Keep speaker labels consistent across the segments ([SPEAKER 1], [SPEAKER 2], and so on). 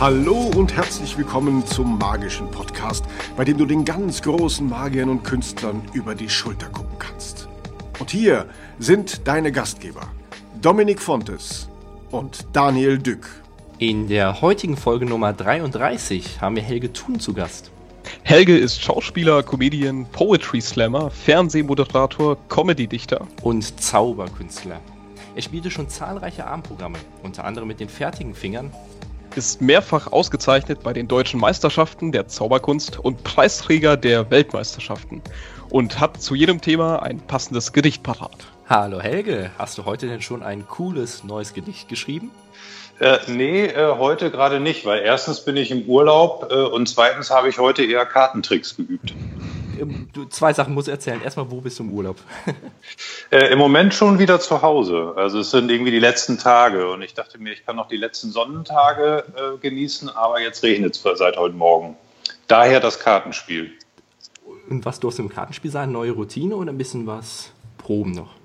[SPEAKER 1] Hallo und herzlich willkommen zum magischen Podcast, bei dem du den ganz großen Magiern und Künstlern über die Schulter gucken kannst. Und hier sind deine Gastgeber, Dominik Fontes und Daniel Dück.
[SPEAKER 2] In der heutigen Folge Nummer 33 haben wir Helge Thun zu Gast.
[SPEAKER 3] Helge ist Schauspieler, Comedian, Poetry Slammer, Fernsehmoderator, Comedy-Dichter
[SPEAKER 2] und Zauberkünstler. Er spielte schon zahlreiche Abendprogramme, unter anderem mit den fertigen Fingern
[SPEAKER 3] ist mehrfach ausgezeichnet bei den deutschen Meisterschaften der Zauberkunst und Preisträger der Weltmeisterschaften und hat zu jedem Thema ein passendes Gedicht parat.
[SPEAKER 2] Hallo Helge, hast du heute denn schon ein cooles neues Gedicht geschrieben?
[SPEAKER 4] Äh, nee, äh, heute gerade nicht, weil erstens bin ich im Urlaub äh, und zweitens habe ich heute eher Kartentricks geübt.
[SPEAKER 2] Ähm, du, zwei Sachen muss erzählen. Erstmal, wo bist du im Urlaub?
[SPEAKER 4] äh, Im Moment schon wieder zu Hause. Also es sind irgendwie die letzten Tage und ich dachte mir, ich kann noch die letzten Sonnentage äh, genießen, aber jetzt regnet es seit heute Morgen. Daher das Kartenspiel.
[SPEAKER 2] Und was durfte im Kartenspiel sein? Neue Routine oder ein bisschen was Proben noch?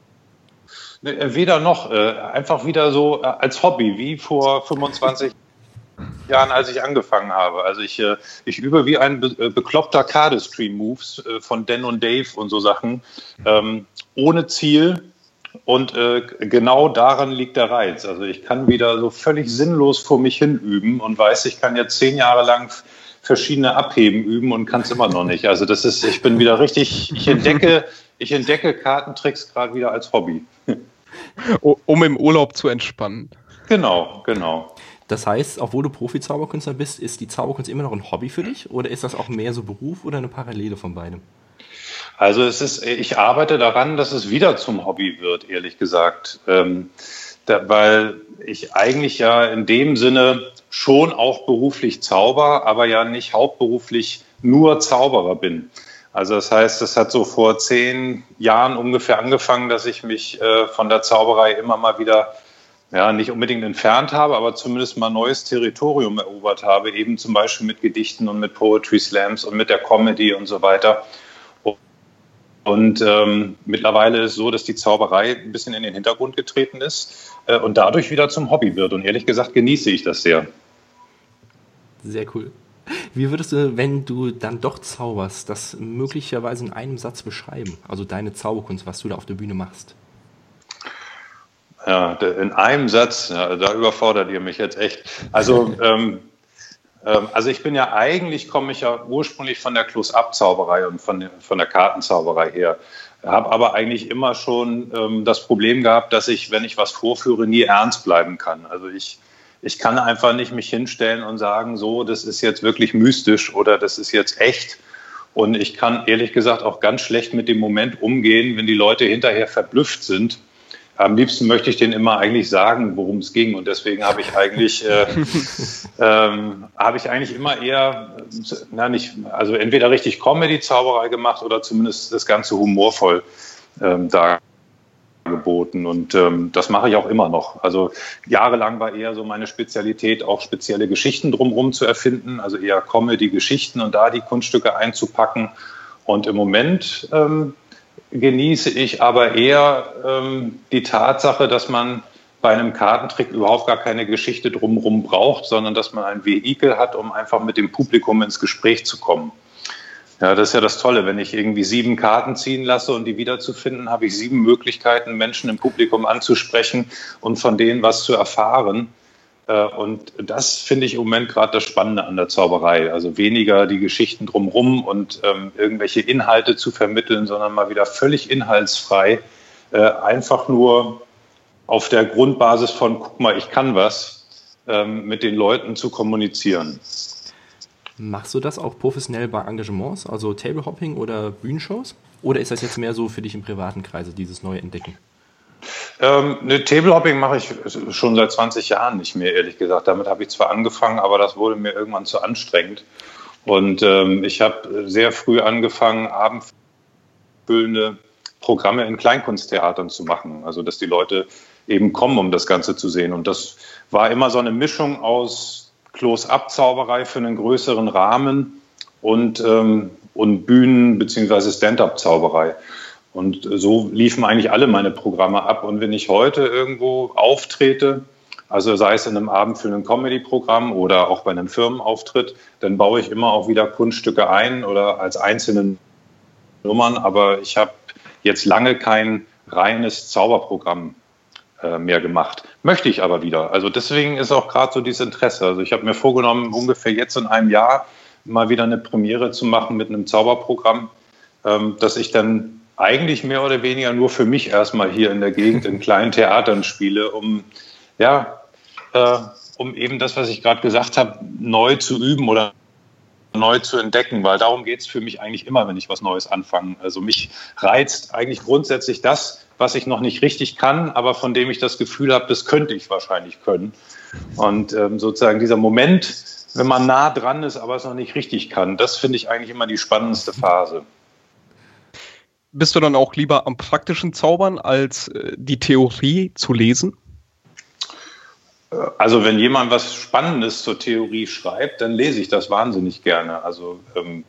[SPEAKER 4] Ne, weder noch. Äh, einfach wieder so äh, als Hobby, wie vor 25 Jahren, als ich angefangen habe. Also ich, äh, ich übe wie ein be äh, bekloppter Cardistream-Moves äh, von Dan und Dave und so Sachen, ähm, ohne Ziel. Und äh, genau daran liegt der Reiz. Also ich kann wieder so völlig sinnlos vor mich hin üben und weiß, ich kann jetzt zehn Jahre lang verschiedene Abheben üben und kann es immer noch nicht. Also das ist, ich bin wieder richtig, ich entdecke, ich entdecke Kartentricks gerade wieder als Hobby.
[SPEAKER 3] um im Urlaub zu entspannen.
[SPEAKER 4] Genau, genau.
[SPEAKER 2] Das heißt, obwohl du Profi-Zauberkünstler bist, ist die Zauberkunst immer noch ein Hobby für dich oder ist das auch mehr so Beruf oder eine Parallele von beidem?
[SPEAKER 4] Also es ist, ich arbeite daran, dass es wieder zum Hobby wird, ehrlich gesagt. Ähm, da, weil ich eigentlich ja in dem Sinne schon auch beruflich zauber, aber ja nicht hauptberuflich nur Zauberer bin. Also das heißt, es hat so vor zehn Jahren ungefähr angefangen, dass ich mich äh, von der Zauberei immer mal wieder ja, nicht unbedingt entfernt habe, aber zumindest mal neues Territorium erobert habe, eben zum Beispiel mit Gedichten und mit Poetry Slams und mit der Comedy und so weiter. Und ähm, mittlerweile ist es so, dass die Zauberei ein bisschen in den Hintergrund getreten ist äh, und dadurch wieder zum Hobby wird. Und ehrlich gesagt genieße ich das sehr.
[SPEAKER 2] Sehr cool. Wie würdest du, wenn du dann doch zauberst, das möglicherweise in einem Satz beschreiben? Also deine Zauberkunst, was du da auf der Bühne machst?
[SPEAKER 4] Ja, in einem Satz, ja, da überfordert ihr mich jetzt echt. Also, ähm, ähm, also ich bin ja eigentlich, komme ich ja ursprünglich von der Close-Up-Zauberei und von, von der Kartenzauberei her. Habe aber eigentlich immer schon ähm, das Problem gehabt, dass ich, wenn ich was vorführe, nie ernst bleiben kann. Also ich, ich kann einfach nicht mich hinstellen und sagen, so, das ist jetzt wirklich mystisch oder das ist jetzt echt. Und ich kann ehrlich gesagt auch ganz schlecht mit dem Moment umgehen, wenn die Leute hinterher verblüfft sind am liebsten möchte ich denen immer eigentlich sagen, worum es ging. Und deswegen habe ich eigentlich, äh, ähm, habe ich eigentlich immer eher, na nicht, also entweder richtig Comedy-Zauberei gemacht oder zumindest das Ganze humorvoll ähm, dargeboten. Und ähm, das mache ich auch immer noch. Also jahrelang war eher so meine Spezialität, auch spezielle Geschichten drumherum zu erfinden, also eher Comedy-Geschichten und da die Kunststücke einzupacken. Und im Moment ähm, genieße ich aber eher ähm, die Tatsache, dass man bei einem Kartentrick überhaupt gar keine Geschichte drumherum braucht, sondern dass man ein Vehikel hat, um einfach mit dem Publikum ins Gespräch zu kommen. Ja, das ist ja das Tolle. Wenn ich irgendwie sieben Karten ziehen lasse und die wiederzufinden, habe ich sieben Möglichkeiten, Menschen im Publikum anzusprechen und von denen was zu erfahren. Äh, und das finde ich im Moment gerade das Spannende an der Zauberei. Also weniger die Geschichten drumherum und ähm, irgendwelche Inhalte zu vermitteln, sondern mal wieder völlig inhaltsfrei, äh, einfach nur auf der Grundbasis von, guck mal, ich kann was, ähm, mit den Leuten zu kommunizieren.
[SPEAKER 2] Machst du das auch professionell bei Engagements, also Tablehopping oder Bühnenshows? Oder ist das jetzt mehr so für dich im privaten Kreise, dieses neue Entdecken?
[SPEAKER 4] Ähm, ne, Tablehopping mache ich schon seit 20 Jahren nicht mehr, ehrlich gesagt. Damit habe ich zwar angefangen, aber das wurde mir irgendwann zu anstrengend. Und ähm, ich habe sehr früh angefangen, abendfüllende Programme in Kleinkunsttheatern zu machen. Also, dass die Leute eben kommen, um das Ganze zu sehen. Und das war immer so eine Mischung aus Close-Up-Zauberei für einen größeren Rahmen und, ähm, und Bühnen- bzw. Stand-Up-Zauberei. Und so liefen eigentlich alle meine Programme ab. Und wenn ich heute irgendwo auftrete, Also sei es in einem abendfüllenden Comedy-Programm oder auch bei einem Firmenauftritt, dann baue ich immer auch wieder Kunststücke ein oder als einzelne Nummern. Aber ich habe jetzt lange kein reines Zauberprogramm mehr gemacht. Möchte ich aber wieder. Also deswegen ist auch gerade so dieses Interesse. Also ich habe mir vorgenommen, ungefähr jetzt in einem Jahr mal wieder eine Premiere zu machen mit einem Zauberprogramm, ähm, dass ich dann eigentlich mehr oder weniger nur für mich erstmal hier in der Gegend in kleinen Theatern spiele, um ja, äh, um eben das, was ich gerade gesagt habe, neu zu üben oder neu zu entdecken, weil darum geht es für mich eigentlich immer, wenn ich was Neues anfange. Also mich reizt eigentlich grundsätzlich das, was ich noch nicht richtig kann, aber von dem ich das Gefühl habe, das könnte ich wahrscheinlich können. Und ähm, sozusagen dieser Moment, wenn man nah dran ist, aber es noch nicht richtig kann, das finde ich eigentlich immer die spannendste Phase.
[SPEAKER 3] Bist du dann auch lieber am praktischen Zaubern, als äh, die Theorie zu lesen?
[SPEAKER 4] Also wenn jemand was Spannendes zur Theorie schreibt, dann lese ich das wahnsinnig gerne. Also, ähm,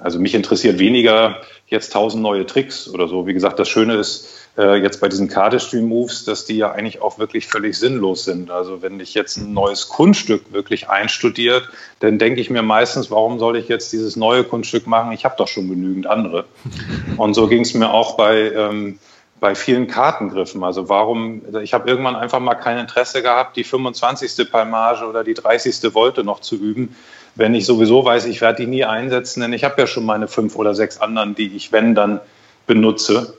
[SPEAKER 4] also mich interessiert weniger jetzt tausend neue Tricks oder so. Wie gesagt, das Schöne ist äh, jetzt bei diesen Cardistry-Moves, dass die ja eigentlich auch wirklich völlig sinnlos sind. Also wenn ich jetzt ein neues Kunststück wirklich einstudiert, dann denke ich mir meistens, warum soll ich jetzt dieses neue Kunststück machen? Ich habe doch schon genügend andere. Und so ging es mir auch bei... Ähm, bei vielen Kartengriffen. Also warum, ich habe irgendwann einfach mal kein Interesse gehabt, die 25. Palmage oder die 30. Volte noch zu üben, wenn ich sowieso weiß, ich werde die nie einsetzen, denn ich habe ja schon meine fünf oder sechs anderen, die ich, wenn, dann benutze.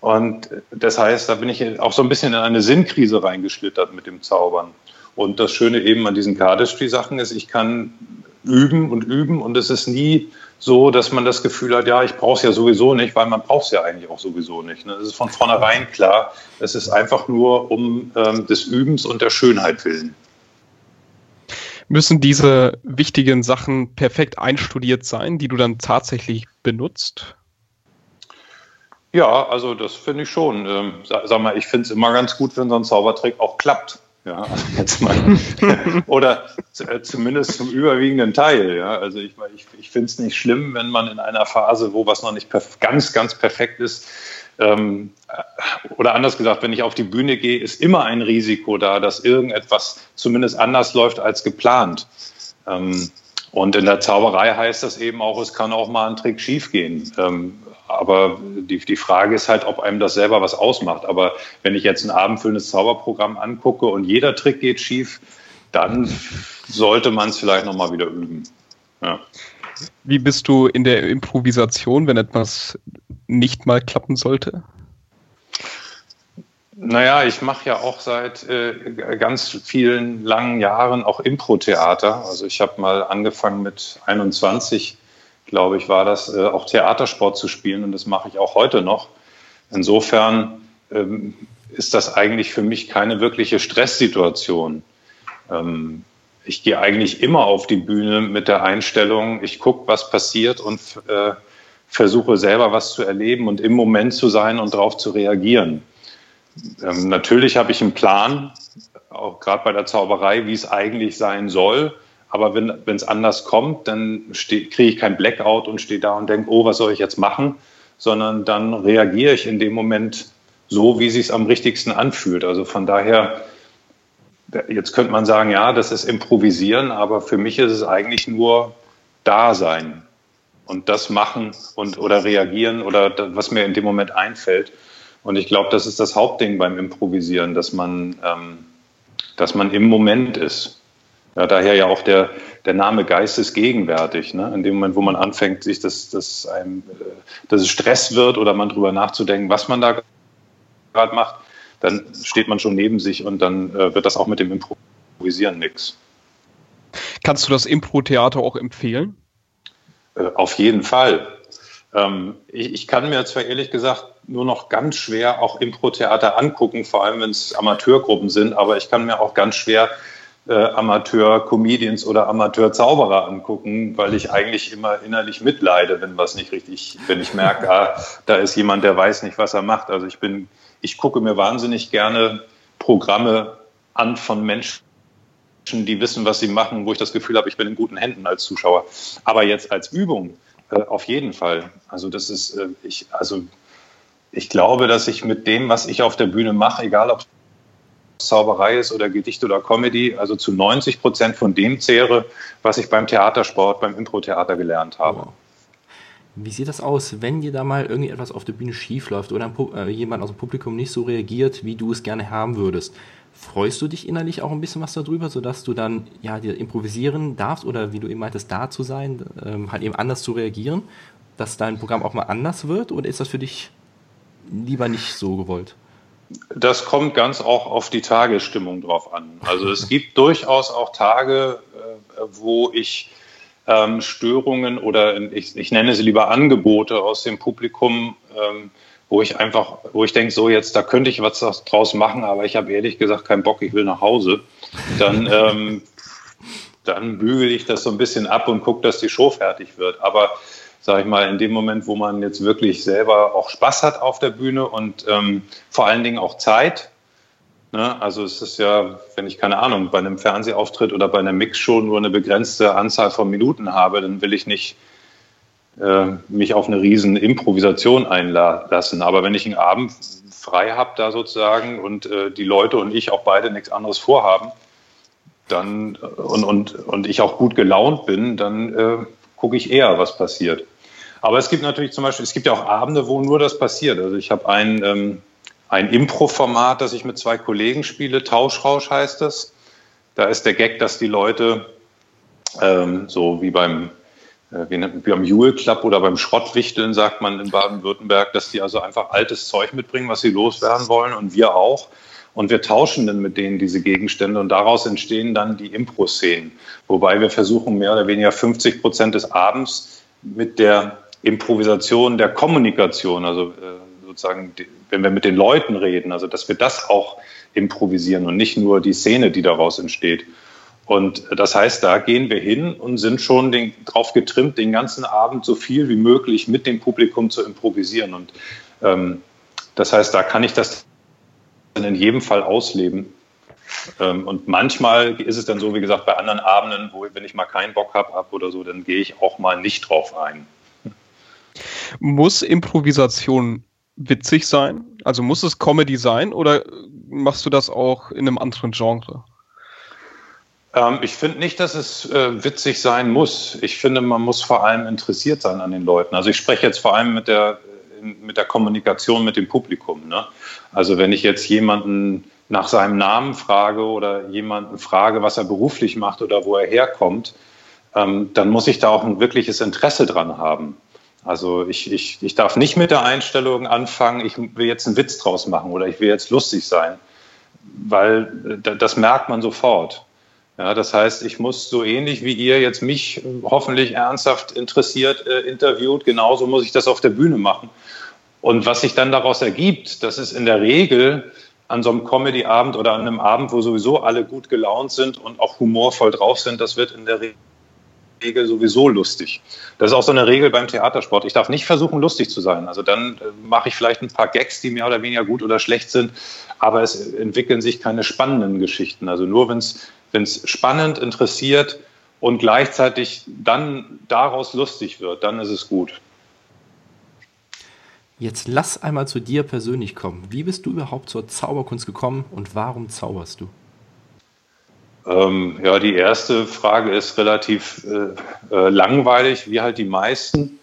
[SPEAKER 4] Und das heißt, da bin ich auch so ein bisschen in eine Sinnkrise reingeschlittert mit dem Zaubern. Und das Schöne eben an diesen Cardistry-Sachen ist, ich kann üben und üben und es ist nie so, dass man das Gefühl hat, ja, ich brauche es ja sowieso nicht, weil man braucht es ja eigentlich auch sowieso nicht. Ne? Das ist von vornherein klar. Es ist einfach nur um ähm, des Übens und der Schönheit willen.
[SPEAKER 3] Müssen diese wichtigen Sachen perfekt einstudiert sein, die du dann tatsächlich benutzt?
[SPEAKER 4] Ja, also das finde ich schon. Ähm, sag, mal, ich finde es immer ganz gut, wenn so ein Zaubertrick auch klappt. Ja, also jetzt mal. Oder äh, zumindest zum überwiegenden Teil. Ja, also ich, ich, ich finde es nicht schlimm, wenn man in einer Phase, wo was noch nicht ganz, ganz perfekt ist, ähm, äh, oder anders gesagt, wenn ich auf die Bühne gehe, ist immer ein Risiko da, dass irgendetwas zumindest anders läuft als geplant. Ähm, und in der Zauberei heißt das eben auch, es kann auch mal ein Trick schiefgehen. Ähm, aber die, die Frage ist halt, ob einem das selber was ausmacht. Aber wenn ich jetzt ein abendfüllendes Zauberprogramm angucke und jeder Trick geht schief, dann sollte man es vielleicht nochmal wieder üben. Ja.
[SPEAKER 3] Wie bist du in der Improvisation, wenn etwas nicht mal klappen sollte?
[SPEAKER 4] Naja, ich mache ja auch seit äh, ganz vielen langen Jahren auch Impro-Theater. Also ich habe mal angefangen mit 21 glaube ich, war das, äh, auch Theatersport zu spielen und das mache ich auch heute noch. Insofern ähm, ist das eigentlich für mich keine wirkliche Stresssituation. Ähm, ich gehe eigentlich immer auf die Bühne mit der Einstellung, ich gucke, was passiert und äh, versuche selber was zu erleben und im Moment zu sein und darauf zu reagieren. Ähm, natürlich habe ich einen Plan, auch gerade bei der Zauberei, wie es eigentlich sein soll. Aber wenn es anders kommt, dann kriege ich kein Blackout und stehe da und denke, oh, was soll ich jetzt machen? Sondern dann reagiere ich in dem Moment so, wie es sich am richtigsten anfühlt. Also von daher, jetzt könnte man sagen, ja, das ist Improvisieren, aber für mich ist es eigentlich nur Dasein und das machen und oder reagieren oder was mir in dem Moment einfällt. Und ich glaube, das ist das Hauptding beim Improvisieren, dass man, ähm, dass man im Moment ist. Ja, daher ja auch der, der Name geistesgegenwärtig. Ne? In dem Moment, wo man anfängt, sich das, das einem, äh, dass es Stress wird oder man drüber nachzudenken, was man da gerade macht, dann steht man schon neben sich und dann äh, wird das auch mit dem Improvisieren nichts.
[SPEAKER 3] Kannst du das Impro-Theater auch empfehlen?
[SPEAKER 4] Äh, auf jeden Fall. Ähm, ich, ich, kann mir zwar ehrlich gesagt nur noch ganz schwer auch Impro-Theater angucken, vor allem wenn es Amateurgruppen sind, aber ich kann mir auch ganz schwer äh, Amateur-Comedians oder Amateur-Zauberer angucken, weil ich eigentlich immer innerlich mitleide, wenn was nicht richtig, wenn ich merke, ah, da ist jemand, der weiß nicht, was er macht. Also ich bin, ich gucke mir wahnsinnig gerne Programme an von Menschen, die wissen, was sie machen, wo ich das Gefühl habe, ich bin in guten Händen als Zuschauer. Aber jetzt als Übung äh, auf jeden Fall. Also das ist, äh, ich, also ich glaube, dass ich mit dem, was ich auf der Bühne mache, egal ob Zauberei ist oder Gedicht oder Comedy, also zu 90 Prozent von dem zehre, was ich beim Theatersport, beim Impro-Theater gelernt habe. Wow.
[SPEAKER 2] Wie sieht das aus, wenn dir da mal irgendwie etwas auf der Bühne schief läuft oder äh, jemand aus dem Publikum nicht so reagiert, wie du es gerne haben würdest? Freust du dich innerlich auch ein bisschen was darüber, sodass du dann ja dir improvisieren darfst oder wie du eben meintest, da zu sein, ähm, halt eben anders zu reagieren, dass dein Programm auch mal anders wird oder ist das für dich lieber nicht so gewollt?
[SPEAKER 4] Das kommt ganz auch auf die Tagesstimmung drauf an. Also es gibt durchaus auch Tage, äh, wo ich ähm, Störungen oder ich, ich, nenne sie lieber Angebote aus dem Publikum, ähm, wo ich einfach, wo ich denke, so jetzt, da könnte ich was draus machen, aber ich habe ehrlich gesagt keinen Bock, ich will nach Hause. Dann, ähm, dann bügele ich das so ein bisschen ab und gucke, dass die Show fertig wird. Aber sage ich mal, in dem Moment, wo man jetzt wirklich selber auch Spaß hat auf der Bühne und ähm, vor allen Dingen auch Zeit. Ne? Also es ist ja, wenn ich keine Ahnung, bei einem Fernsehauftritt oder bei einer Mixshow nur eine begrenzte Anzahl von Minuten habe, dann will ich nicht äh, mich auf eine riesen Improvisation einlassen. Aber wenn ich einen Abend frei habe da sozusagen und äh, die Leute und ich auch beide nichts anderes vorhaben, dann äh, und, und, und ich auch gut gelaunt bin, dann äh, gucke ich eher, was passiert. Aber es gibt natürlich zum Beispiel, es gibt ja auch Abende, wo nur das passiert. Also ich habe ein, ähm, ein Impro-Format, das ich mit zwei Kollegen spiele, Tauschrausch heißt das. Da ist der Gag, dass die Leute ähm, so wie beim äh, wie, am Jule Club oder beim Schrottwichteln, sagt man in Baden-Württemberg, dass die also einfach altes Zeug mitbringen, was sie loswerden wollen und wir auch. Und wir tauschen dann mit denen diese Gegenstände und daraus entstehen dann die Impro-Szenen. Wobei wir versuchen, mehr oder weniger 50 Prozent des Abends mit der Improvisation, der Kommunikation, also äh, sozusagen, wenn wir mit den Leuten reden, also dass wir das auch improvisieren und nicht nur die Szene, die daraus entsteht. Und das heißt, da gehen wir hin und sind schon den, drauf getrimmt, den ganzen Abend so viel wie möglich mit dem Publikum zu improvisieren. Und ähm, das heißt, da kann ich das in jedem Fall ausleben. Ähm, und manchmal ist es dann so, wie gesagt, bei anderen Abenden, wo wenn ich mal keinen Bock habe ab oder so, dann gehe ich auch mal nicht drauf ein.
[SPEAKER 3] Muss Improvisation witzig sein? Also muss es Comedy sein oder machst du das auch in einem anderen Genre?
[SPEAKER 4] Ähm, ich finde nicht, dass es äh, witzig sein muss. Ich finde, man muss vor allem interessiert sein an den Leuten. Also ich spreche jetzt vor allem mit der, mit der Kommunikation mit dem Publikum. Ne? Also wenn ich jetzt jemanden nach seinem Namen frage oder jemanden frage, was er beruflich macht oder wo er herkommt, ähm, dann muss ich da auch ein wirkliches Interesse dran haben. Also ich, ich, ich darf nicht mit der Einstellung anfangen, ich will jetzt einen Witz draus machen oder ich will jetzt lustig sein, weil äh, das merkt man sofort. Ja, das heißt, ich muss so ähnlich wie ihr jetzt mich hoffentlich ernsthaft interessiert äh, interviewt, genauso muss ich das auf der Bühne machen. Und was sich dann daraus ergibt, das ist in der Regel an so einem Comedy-Abend oder an einem Abend, wo sowieso alle gut gelaunt sind und auch humorvoll drauf sind, das wird in der Regel sowieso lustig. Das ist auch so eine Regel beim Theatersport. Ich darf nicht versuchen, lustig zu sein. Also dann äh, mache ich vielleicht ein paar Gags, die mehr oder weniger gut oder schlecht sind, aber es entwickeln sich keine spannenden Geschichten. Also nur wenn es spannend, interessiert und gleichzeitig dann daraus lustig wird, dann ist es gut.
[SPEAKER 2] Jetzt lass einmal zu dir persönlich kommen. Wie bist du überhaupt zur Zauberkunst gekommen und warum zauberst du?
[SPEAKER 4] Ähm, ja, die erste Frage ist relativ äh, äh, langweilig, wie halt die meisten.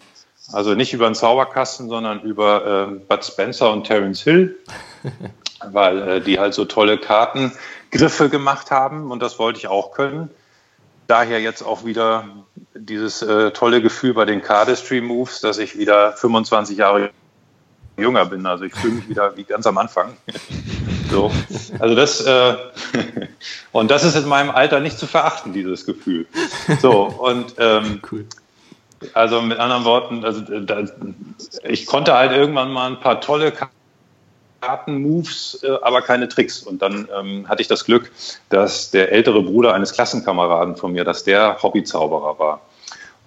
[SPEAKER 4] Also nicht über einen Zauberkasten, sondern über äh, Bud Spencer und Terence Hill, weil äh, die halt so tolle Karten Griffe gemacht haben und das wollte ich auch können. Daher jetzt auch wieder dieses äh, tolle Gefühl bei den Cardistry Moves, dass ich wieder 25 Jahre jünger bin. Also ich fühle mich wieder wie ganz am Anfang. so. Also das äh, und das ist in meinem Alter nicht zu verachten, dieses Gefühl. So und ähm, cool. Also mit anderen Worten, also da, ich konnte halt irgendwann mal ein paar tolle Karten Karten-Moves, äh, aber keine Tricks. Und dann ähm, hatte ich das Glück, dass der ältere Bruder eines Klassenkameraden von mir, dass der Hobbyzauberer war.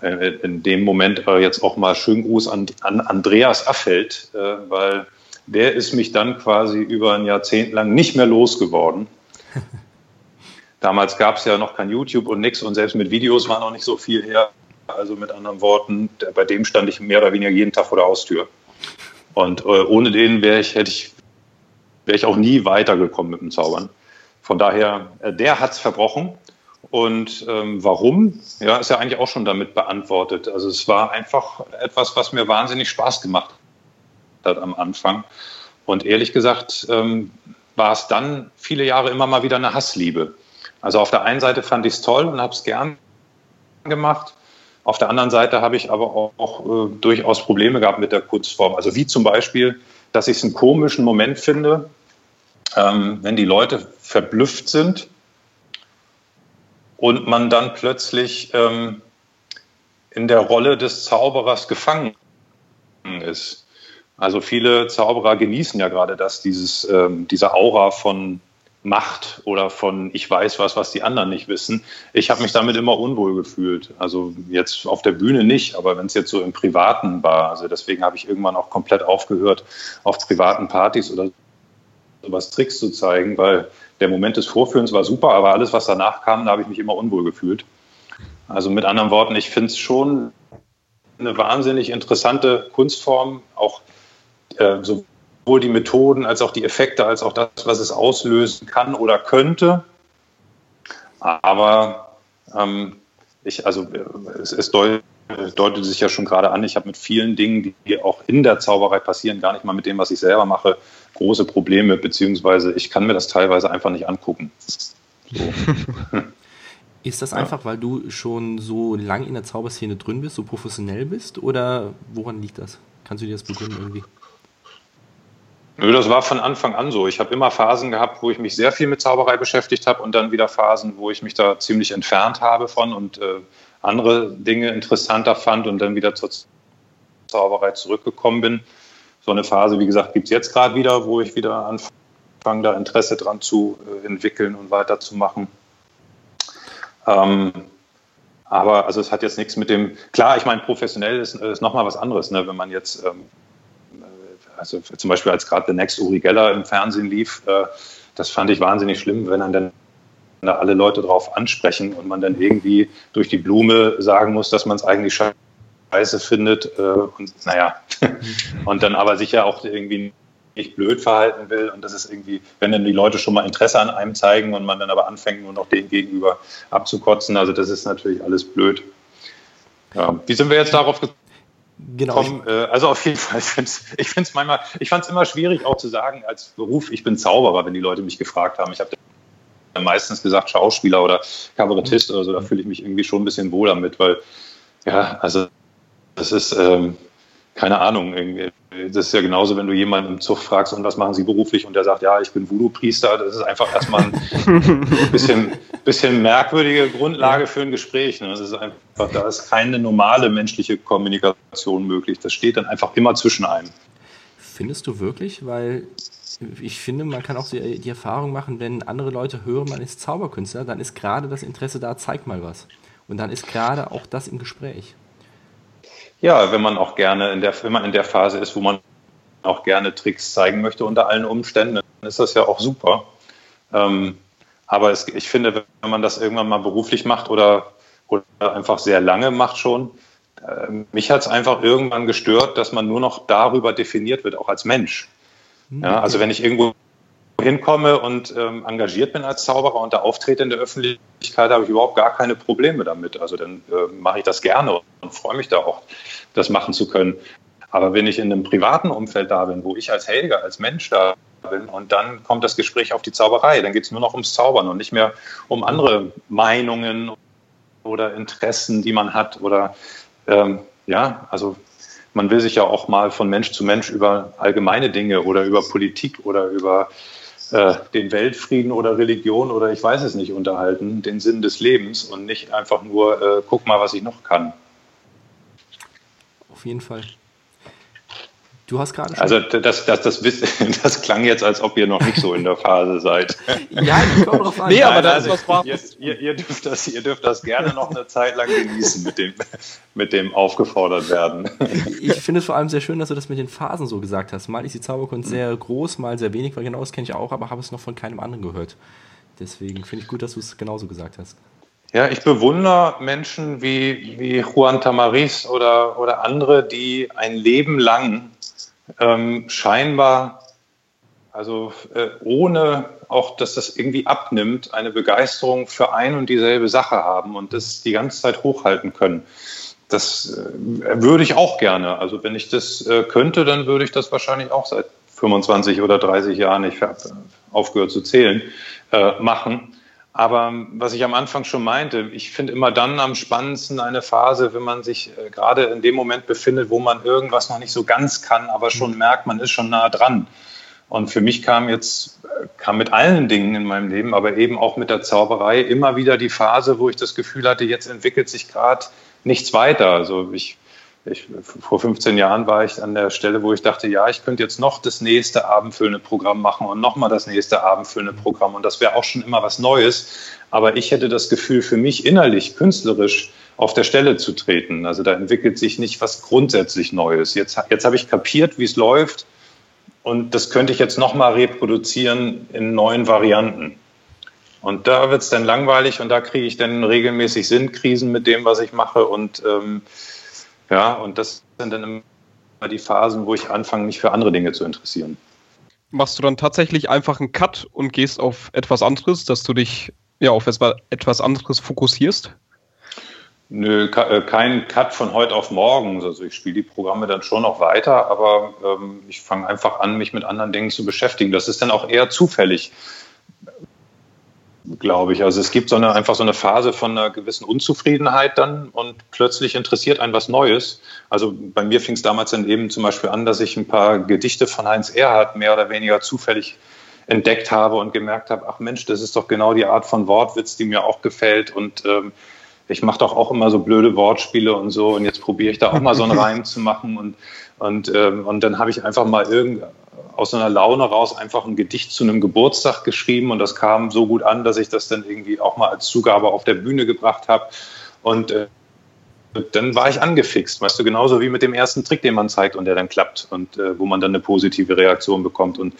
[SPEAKER 4] Äh, in dem Moment äh, jetzt auch mal schön Gruß an, an Andreas Affeld, äh, weil der ist mich dann quasi über ein Jahrzehnt lang nicht mehr losgeworden. Damals gab es ja noch kein YouTube und nichts und selbst mit Videos war noch nicht so viel her. Also mit anderen Worten, bei dem stand ich mehr oder weniger jeden Tag vor der Haustür. Und äh, ohne den wäre ich, hätte ich wäre ich auch nie weitergekommen mit dem Zaubern. von daher, der hat es verbrochen. Und ähm, warum? Ja, ist ja eigentlich auch schon damit beantwortet. Also es war einfach etwas, was mir wahnsinnig Spaß gemacht hat am Anfang. Und ehrlich gesagt ähm, war es dann viele Jahre immer mal wieder eine Hassliebe. Also auf der einen Seite fand ich es toll und habe es gern gemacht. Auf der anderen Seite habe ich aber auch, auch äh, durchaus Probleme gehabt mit der Kurzform. Also wie zum Beispiel, dass ich es einen komischen Moment finde, ähm, wenn die Leute verblüfft sind und man dann plötzlich ähm, in der Rolle des Zauberers gefangen ist. Also viele Zauberer genießen ja gerade das, dieses, ähm, diese Aura von Macht oder von ich weiß was, was die anderen nicht wissen. Ich habe mich damit immer unwohl gefühlt. Also jetzt auf der Bühne nicht, aber wenn es jetzt so im Privaten war, also deswegen habe ich irgendwann auch komplett aufgehört, auf privaten Partys oder sowas Tricks zu zeigen, weil der Moment des Vorführens war super, aber alles, was danach kam, da habe ich mich immer unwohl gefühlt. Also mit anderen Worten, ich finde es schon eine wahnsinnig interessante Kunstform, auch äh, sowohl die Methoden als auch die Effekte, als auch das, was es auslösen kann oder könnte. Aber ähm, ich, also äh, es, es deutet, deutet sich ja schon gerade an, ich habe mit vielen Dingen, die auch in der Zauberei passieren, gar nicht mal mit dem, was ich selber mache, große Probleme, beziehungsweise ich kann mir das teilweise einfach nicht angucken. So.
[SPEAKER 2] Ist das einfach, weil du schon so lang in der Zauberszene drin bist, so professionell bist? Oder woran liegt das? Kannst du dir das begründen irgendwie?
[SPEAKER 4] Nö, das war von Anfang an so. Ich habe immer Phasen gehabt, wo ich mich sehr viel mit Zauberei beschäftigt habe und dann wieder Phasen, wo ich mich da ziemlich entfernt habe von und äh, andere Dinge interessanter fand und dann wieder zur Zauberei zurückgekommen bin. So eine Phase, wie gesagt, gibt es jetzt gerade wieder, wo ich wieder anfange, da Interesse dran zu äh, entwickeln und weiterzumachen. Ähm, aber also es hat jetzt nichts mit dem, klar, ich meine, professionell ist, ist nochmal was anderes, ne? wenn man jetzt ähm, also zum Beispiel als gerade The Next Uri Geller im Fernsehen lief, äh, das fand ich wahnsinnig schlimm, wenn dann da alle Leute drauf ansprechen und man dann irgendwie durch die Blume sagen muss, dass man es eigentlich scheiße findet äh, und naja, und dann aber sicher auch irgendwie nicht blöd verhalten will und das ist irgendwie, wenn dann die Leute schon mal Interesse an einem zeigen und man dann aber anfängt, nur noch denen gegenüber abzukotzen, also das ist natürlich alles blöd. Ja. Wie sind wir jetzt darauf gekommen? Genau. Komm, äh, also auf jeden Fall, ich finde es manchmal, ich fand es immer schwierig auch zu sagen als Beruf, ich bin Zauberer, wenn die Leute mich gefragt haben. Ich habe meistens gesagt Schauspieler oder Kabarettist mhm. oder so, da fühle ich mich irgendwie schon ein bisschen wohl damit, weil ja, also das ist, ähm, keine Ahnung, irgendwie, das ist ja genauso, wenn du jemanden im Zug fragst, und was machen sie beruflich, und der sagt, ja, ich bin Voodoo-Priester, das ist einfach erstmal ein bisschen, bisschen merkwürdige Grundlage für ein Gespräch. Ne? Das ist einfach, da ist keine normale menschliche Kommunikation möglich. Das steht dann einfach immer zwischen einem.
[SPEAKER 2] Findest du wirklich? Weil ich finde, man kann auch die, Erfahrung machen, wenn andere Leute hören, man ist Zauberkünstler, dann ist gerade das Interesse da, zeig mal was. Und dann ist gerade auch das im Gespräch.
[SPEAKER 4] Ja, wenn man auch gerne in der, wenn man in der Phase ist, wo man auch gerne Tricks zeigen möchte unter allen Umständen, dann ist das ja auch super. Ähm, aber es, ich finde, wenn man das irgendwann mal beruflich macht oder, oder einfach sehr lange macht schon, äh, mich hat es einfach irgendwann gestört, dass man nur noch darüber definiert wird, auch als Mensch. Hm, ja, also wenn ich irgendwo hinkomme und ähm, engagiert bin als Zauberer und da auftrete in der Öffentlichkeit, habe ich überhaupt gar keine Probleme damit. Also dann äh, mache ich das gerne und freue mich da auch, das machen zu können. Aber wenn ich in einem privaten Umfeld da bin, wo ich als Helga, als Mensch da bin und dann kommt das Gespräch auf die Zauberei, dann geht es nur noch ums Zaubern und nicht mehr um andere Meinungen oder Interessen, die man hat oder ähm, ja, also man will sich ja auch mal von Mensch zu Mensch über allgemeine Dinge oder über Politik oder über äh, den Weltfrieden oder Religion oder ich weiß es nicht unterhalten, den Sinn des Lebens und nicht einfach nur, äh, guck mal, was ich noch kann.
[SPEAKER 2] Auf jeden Fall. Du hast gerade
[SPEAKER 4] schon. Also das, das, das, das, klang jetzt, als ob ihr noch nicht so in der Phase seid.
[SPEAKER 3] ja, ich komme drauf an. Nee, aber das ist was
[SPEAKER 4] ihr, ihr, ihr, dürft das, ihr dürft das gerne noch eine Zeit lang genießen mit dem, mit dem aufgefordert werden.
[SPEAKER 2] Ich finde es vor allem sehr schön, dass du das mit den Phasen so gesagt hast. Mal ist die Zauberkunst sehr groß, mal sehr wenig, weil genau das kenne ich auch, aber habe es noch von keinem anderen gehört. Deswegen finde ich gut, dass du es genauso gesagt hast.
[SPEAKER 4] Ja, ich bewundere Menschen wie, wie Juan Tamariz oder, oder andere, die ein Leben lang ähm, scheinbar also äh, ohne auch, dass das irgendwie abnimmt, eine Begeisterung für ein und dieselbe Sache haben und das die ganze Zeit hochhalten können. Das äh, würde ich auch gerne. Also wenn ich das äh, könnte, dann würde ich das wahrscheinlich auch seit 25 oder 30 Jahren, ich habe aufgehört zu zählen, äh, machen. Aber was ich am Anfang schon meinte, ich finde immer dann am spannendsten eine Phase, wenn man sich äh, gerade in dem Moment befindet, wo man irgendwas noch nicht so ganz kann, aber schon mhm. merkt, man ist schon nah dran. Und für mich kam jetzt, kam mit allen Dingen in meinem Leben, aber eben auch mit der Zauberei immer wieder die Phase, wo ich das Gefühl hatte, jetzt entwickelt sich gerade nichts weiter. Also ich, ich, vor 15 Jahren war ich an der Stelle, wo ich dachte, ja, ich könnte jetzt noch das nächste abendfüllende Programm machen und nochmal das nächste abendfüllende Programm. Und das wäre auch schon immer was Neues. Aber ich hätte das Gefühl, für mich innerlich, künstlerisch auf der Stelle zu treten. Also da entwickelt sich nicht was grundsätzlich Neues. Jetzt, jetzt habe ich kapiert, wie es läuft und das könnte ich jetzt nochmal reproduzieren in neuen Varianten. Und da wird es dann langweilig und da kriege ich dann regelmäßig Sinnkrisen mit dem, was ich mache. Und ähm, ja, und das sind dann immer die Phasen, wo ich anfange, mich für andere Dinge zu interessieren.
[SPEAKER 3] Machst du dann tatsächlich einfach einen Cut und gehst auf etwas anderes, dass du dich ja auf etwas anderes fokussierst?
[SPEAKER 4] Nö, äh, kein Cut von heute auf morgen. Also ich spiele die Programme dann schon noch weiter, aber ähm, ich fange einfach an, mich mit anderen Dingen zu beschäftigen. Das ist dann auch eher zufällig, glaube ich. Also es gibt so eine, einfach so eine Phase von einer gewissen Unzufriedenheit dann und plötzlich interessiert einen was Neues. Also bei mir fing es damals dann eben zum Beispiel an, dass ich ein paar Gedichte von Heinz Erhardt mehr oder weniger zufällig entdeckt habe und gemerkt habe, ach Mensch, das ist doch genau die Art von Wortwitz, die mir auch gefällt und ähm, ich mache doch auch immer so blöde Wortspiele und so und jetzt probiere ich da auch mal so einen Reim zu machen und, und, ähm, und dann habe ich einfach mal irgend, aus einer Laune raus einfach ein Gedicht zu einem Geburtstag geschrieben und das kam so gut an, dass ich das dann irgendwie auch mal als Zugabe auf der Bühne gebracht habe und äh, dann war ich angefixt, weißt du, genauso wie mit dem ersten Trick, den man zeigt und der dann klappt und äh, wo man dann eine positive Reaktion bekommt. Und,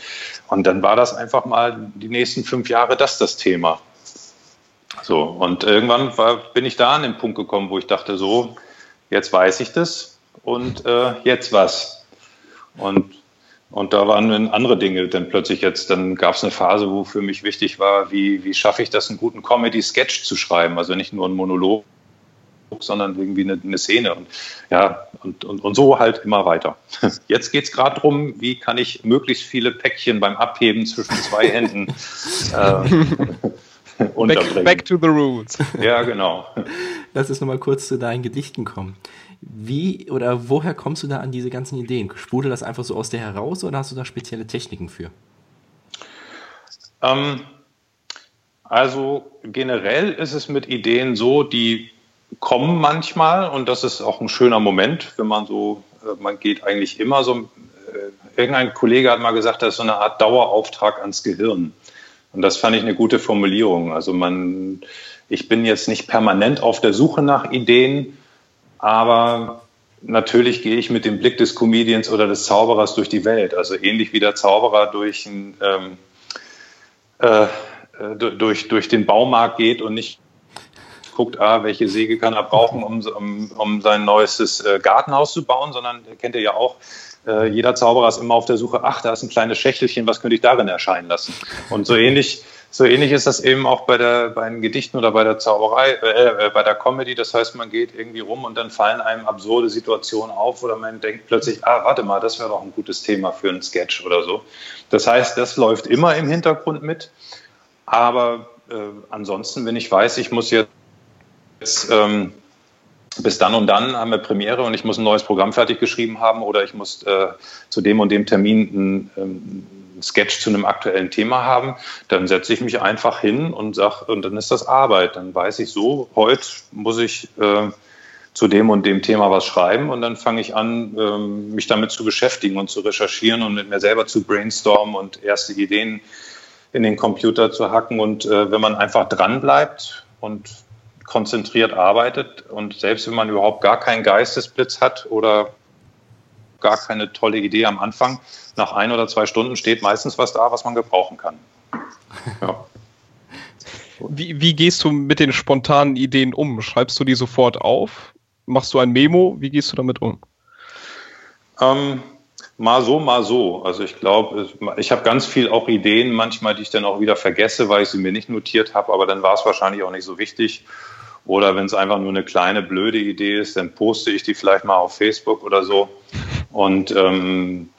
[SPEAKER 4] und dann war das einfach mal die nächsten fünf Jahre das das Thema. So, und irgendwann war, bin ich da an den Punkt gekommen, wo ich dachte, so, jetzt weiß ich das und äh, jetzt was. Und, und da waren dann andere Dinge, denn plötzlich jetzt, dann gab es eine Phase, wo für mich wichtig war, wie, wie schaffe ich das, einen guten Comedy-Sketch zu schreiben, also nicht nur ein Monolog, sondern irgendwie eine, eine Szene. Und, ja, und, und, und so halt immer weiter. Jetzt geht es gerade darum, wie kann ich möglichst viele Päckchen beim Abheben zwischen zwei Händen äh,
[SPEAKER 3] unterbringen. Back, back, to the roots.
[SPEAKER 4] Ja, genau.
[SPEAKER 2] Lass uns nochmal kurz zu deinen Gedichten kommen. Wie oder woher kommst du da an diese ganzen Ideen? Sprudelt das einfach so aus dir heraus oder hast du da spezielle Techniken für?
[SPEAKER 4] Ähm, also generell ist es mit Ideen so, die kommen manchmal und das ist auch ein schöner Moment, wenn man so, äh, man geht eigentlich immer so, äh, irgendein Kollege hat mal gesagt, das ist so eine Art Dauerauftrag ans Gehirn. Und das fand ich eine gute Formulierung. Also man, ich bin jetzt nicht permanent auf der Suche nach Ideen, aber natürlich gehe ich mit dem Blick des Comedians oder des Zauberers durch die Welt. Also ähnlich wie der Zauberer durch, ein, ähm, äh, durch, durch den Baumarkt geht und nicht guckt, ah, welche Säge kann er brauchen, um, um, um sein neuestes äh, Gartenhaus zu bauen, sondern kennt ihr ja auch, äh, jeder Zauberer ist immer auf der Suche, ach, da ist ein kleines Schächtelchen, was könnte ich darin erscheinen lassen? Und so ähnlich, so ähnlich ist das eben auch bei, der, bei den Gedichten oder bei der Zauberei, äh, äh, bei der Comedy. Das heißt, man geht irgendwie rum und dann fallen einem absurde Situationen auf oder man denkt plötzlich, ah, warte mal, das wäre doch ein gutes Thema für einen Sketch oder so. Das heißt, das läuft immer im Hintergrund mit. Aber äh, ansonsten, wenn ich weiß, ich muss jetzt ähm, bis dann und dann haben wir Premiere und ich muss ein neues Programm fertig geschrieben haben oder ich muss äh, zu dem und dem Termin ein, ähm, Sketch zu einem aktuellen Thema haben, dann setze ich mich einfach hin und sage, und dann ist das Arbeit. Dann weiß ich so, heute muss ich äh, zu dem und dem Thema was schreiben und dann fange ich an, äh, mich damit zu beschäftigen und zu recherchieren und mit mir selber zu brainstormen und erste Ideen in den Computer zu hacken. Und äh, wenn man einfach dran bleibt und konzentriert arbeitet und selbst wenn man überhaupt gar keinen Geistesblitz hat oder gar keine tolle Idee am Anfang, nach ein oder zwei Stunden steht meistens was da, was man gebrauchen kann.
[SPEAKER 3] Ja. Wie, wie gehst du mit den spontanen Ideen um? Schreibst du die sofort auf? Machst du ein Memo? Wie gehst du damit um?
[SPEAKER 4] Ähm, Mal so, mal so. Also ich glaube, ich habe ganz viel auch Ideen manchmal, die ich dann auch wieder vergesse, weil ich sie mir nicht notiert habe, aber dann war es wahrscheinlich auch nicht so wichtig. Oder wenn es einfach nur eine kleine blöde Idee ist, dann poste ich die vielleicht mal auf Facebook oder so. Und, ähm,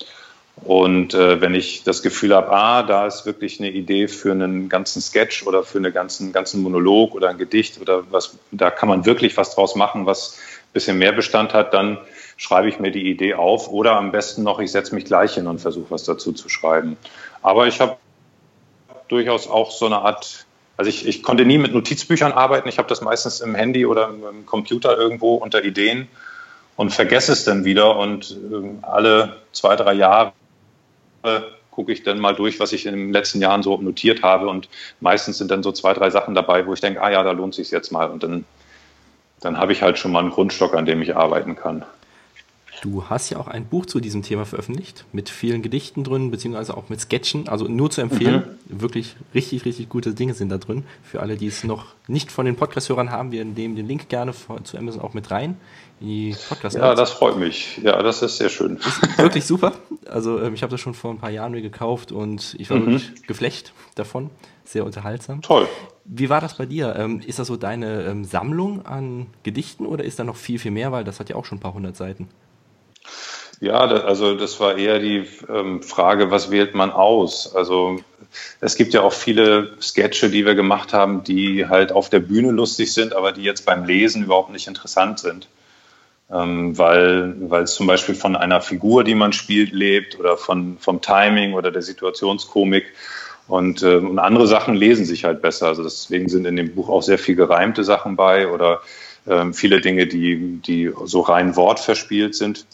[SPEAKER 4] und äh, wenn ich das Gefühl habe, ah, da ist wirklich eine Idee für einen ganzen Sketch oder für einen ganzen, ganzen Monolog oder ein Gedicht oder was, da kann man wirklich was draus machen, was ein bisschen mehr Bestand hat, dann schreibe ich mir die Idee auf oder am besten noch, ich setze mich gleich hin und versuche was dazu zu schreiben. Aber ich habe durchaus auch so eine Art, also ich, ich konnte nie mit Notizbüchern arbeiten, ich habe das meistens im Handy oder im Computer irgendwo unter Ideen und vergesse es dann wieder. Und äh, alle zwei, drei Jahre gucke ich dann mal durch, was ich in den letzten Jahren so notiert habe. Und meistens sind dann so zwei, drei Sachen dabei, wo ich denke, ah ja, da lohnt sich jetzt mal. Und dann, dann habe ich halt schon mal einen Grundstock, an dem ich arbeiten kann.
[SPEAKER 2] Du hast ja auch ein Buch zu diesem Thema veröffentlicht, mit vielen Gedichten drin, beziehungsweise auch mit Sketchen. Also nur zu empfehlen. Mhm. Wirklich richtig, richtig gute Dinge sind da drin. Für alle, die es noch nicht von den Podcast-Hörern haben, wir nehmen den Link gerne zu Amazon auch mit rein.
[SPEAKER 4] die Podcast ja, das freut mich. Ja, das ist sehr schön.
[SPEAKER 2] Ist wirklich super. Also ähm, ich habe das schon vor ein paar Jahren mir gekauft und ich war mhm. wirklich geflecht davon. Sehr unterhaltsam.
[SPEAKER 4] Toll.
[SPEAKER 2] Wie war das bei dir? Ähm, ist das so deine ähm, Sammlung an Gedichten oder ist da noch viel, viel mehr? Weil das hat ja auch schon ein paar hundert Seiten.
[SPEAKER 4] Ja, also das war eher die ähm, Frage, was wählt man aus? Also es gibt ja auch viele Sketche, die wir gemacht haben, die halt auf der Bühne lustig sind, aber die jetzt beim Lesen überhaupt nicht interessant sind. Ähm, weil, weil es zum Beispiel von einer Figur, die man spielt, lebt oder von, vom Timing oder der Situationskomik. Und, äh, und andere Sachen lesen sich halt besser. Also deswegen sind in dem Buch auch sehr viel gereimte Sachen bei oder ähm, viele Dinge, die, die so rein wortverspielt sind.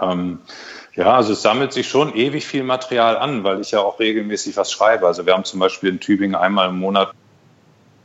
[SPEAKER 4] Ähm, ja, also es sammelt sich schon ewig viel Material an, weil ich ja auch regelmäßig was schreibe. Also wir haben zum Beispiel in Tübingen einmal im Monat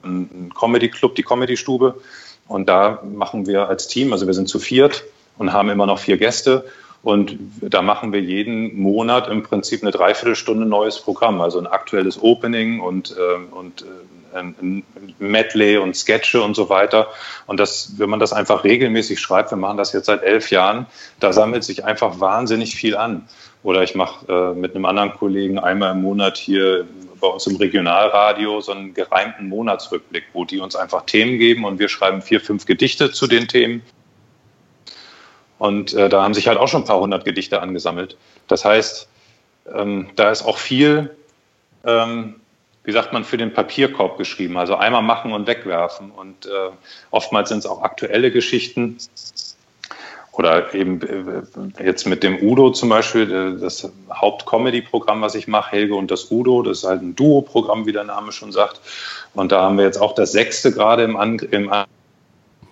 [SPEAKER 4] einen Comedy-Club, die Comedy-Stube. Und da machen wir als Team, also wir sind zu viert und haben immer noch vier Gäste. Und da machen wir jeden Monat im Prinzip eine Dreiviertelstunde neues Programm, also ein aktuelles Opening und, äh, und äh, ein Medley und Sketche und so weiter. Und das, wenn man das einfach regelmäßig schreibt, wir machen das jetzt seit elf Jahren, da sammelt sich einfach wahnsinnig viel an. Oder ich mache äh, mit einem anderen Kollegen einmal im Monat hier bei uns im Regionalradio so einen gereimten Monatsrückblick, wo die uns einfach Themen geben und wir schreiben vier, fünf Gedichte zu den Themen. Und äh, da haben sich halt auch schon ein paar hundert Gedichte angesammelt. Das heißt, ähm, da ist auch viel ähm, wie sagt man, für den Papierkorb geschrieben. Also einmal machen und wegwerfen. Und äh, oftmals sind es auch aktuelle Geschichten. Oder eben äh, jetzt mit dem Udo zum Beispiel, äh, das Hauptcomedy-Programm, was ich mache, Helge und das Udo, das ist halt ein Duo-Programm, wie der Name schon sagt. Und da haben wir jetzt auch das sechste gerade im, An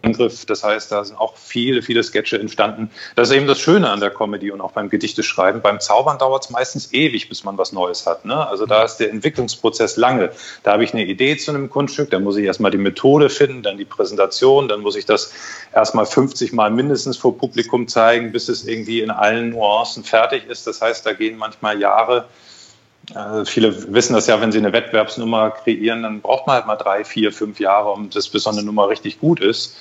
[SPEAKER 4] Angriff. Das heißt, da sind auch viele, viele Sketche entstanden. Das ist eben das Schöne an der Comedy und auch beim Gedichteschreiben. Beim Zaubern dauert es meistens ewig, bis man was Neues hat. Ne? Also da ist der Entwicklungsprozess lange. Da habe ich eine Idee zu einem Kunststück, dann muss ich erstmal die Methode finden, dann die Präsentation, dann muss ich das erstmal 50 Mal mindestens vor Publikum zeigen, bis es irgendwie in allen Nuancen fertig ist. Das heißt, da gehen manchmal Jahre. Also viele wissen das ja, wenn sie eine Wettbewerbsnummer kreieren, dann braucht man halt mal drei, vier, fünf Jahre, um das bis so eine Nummer richtig gut ist.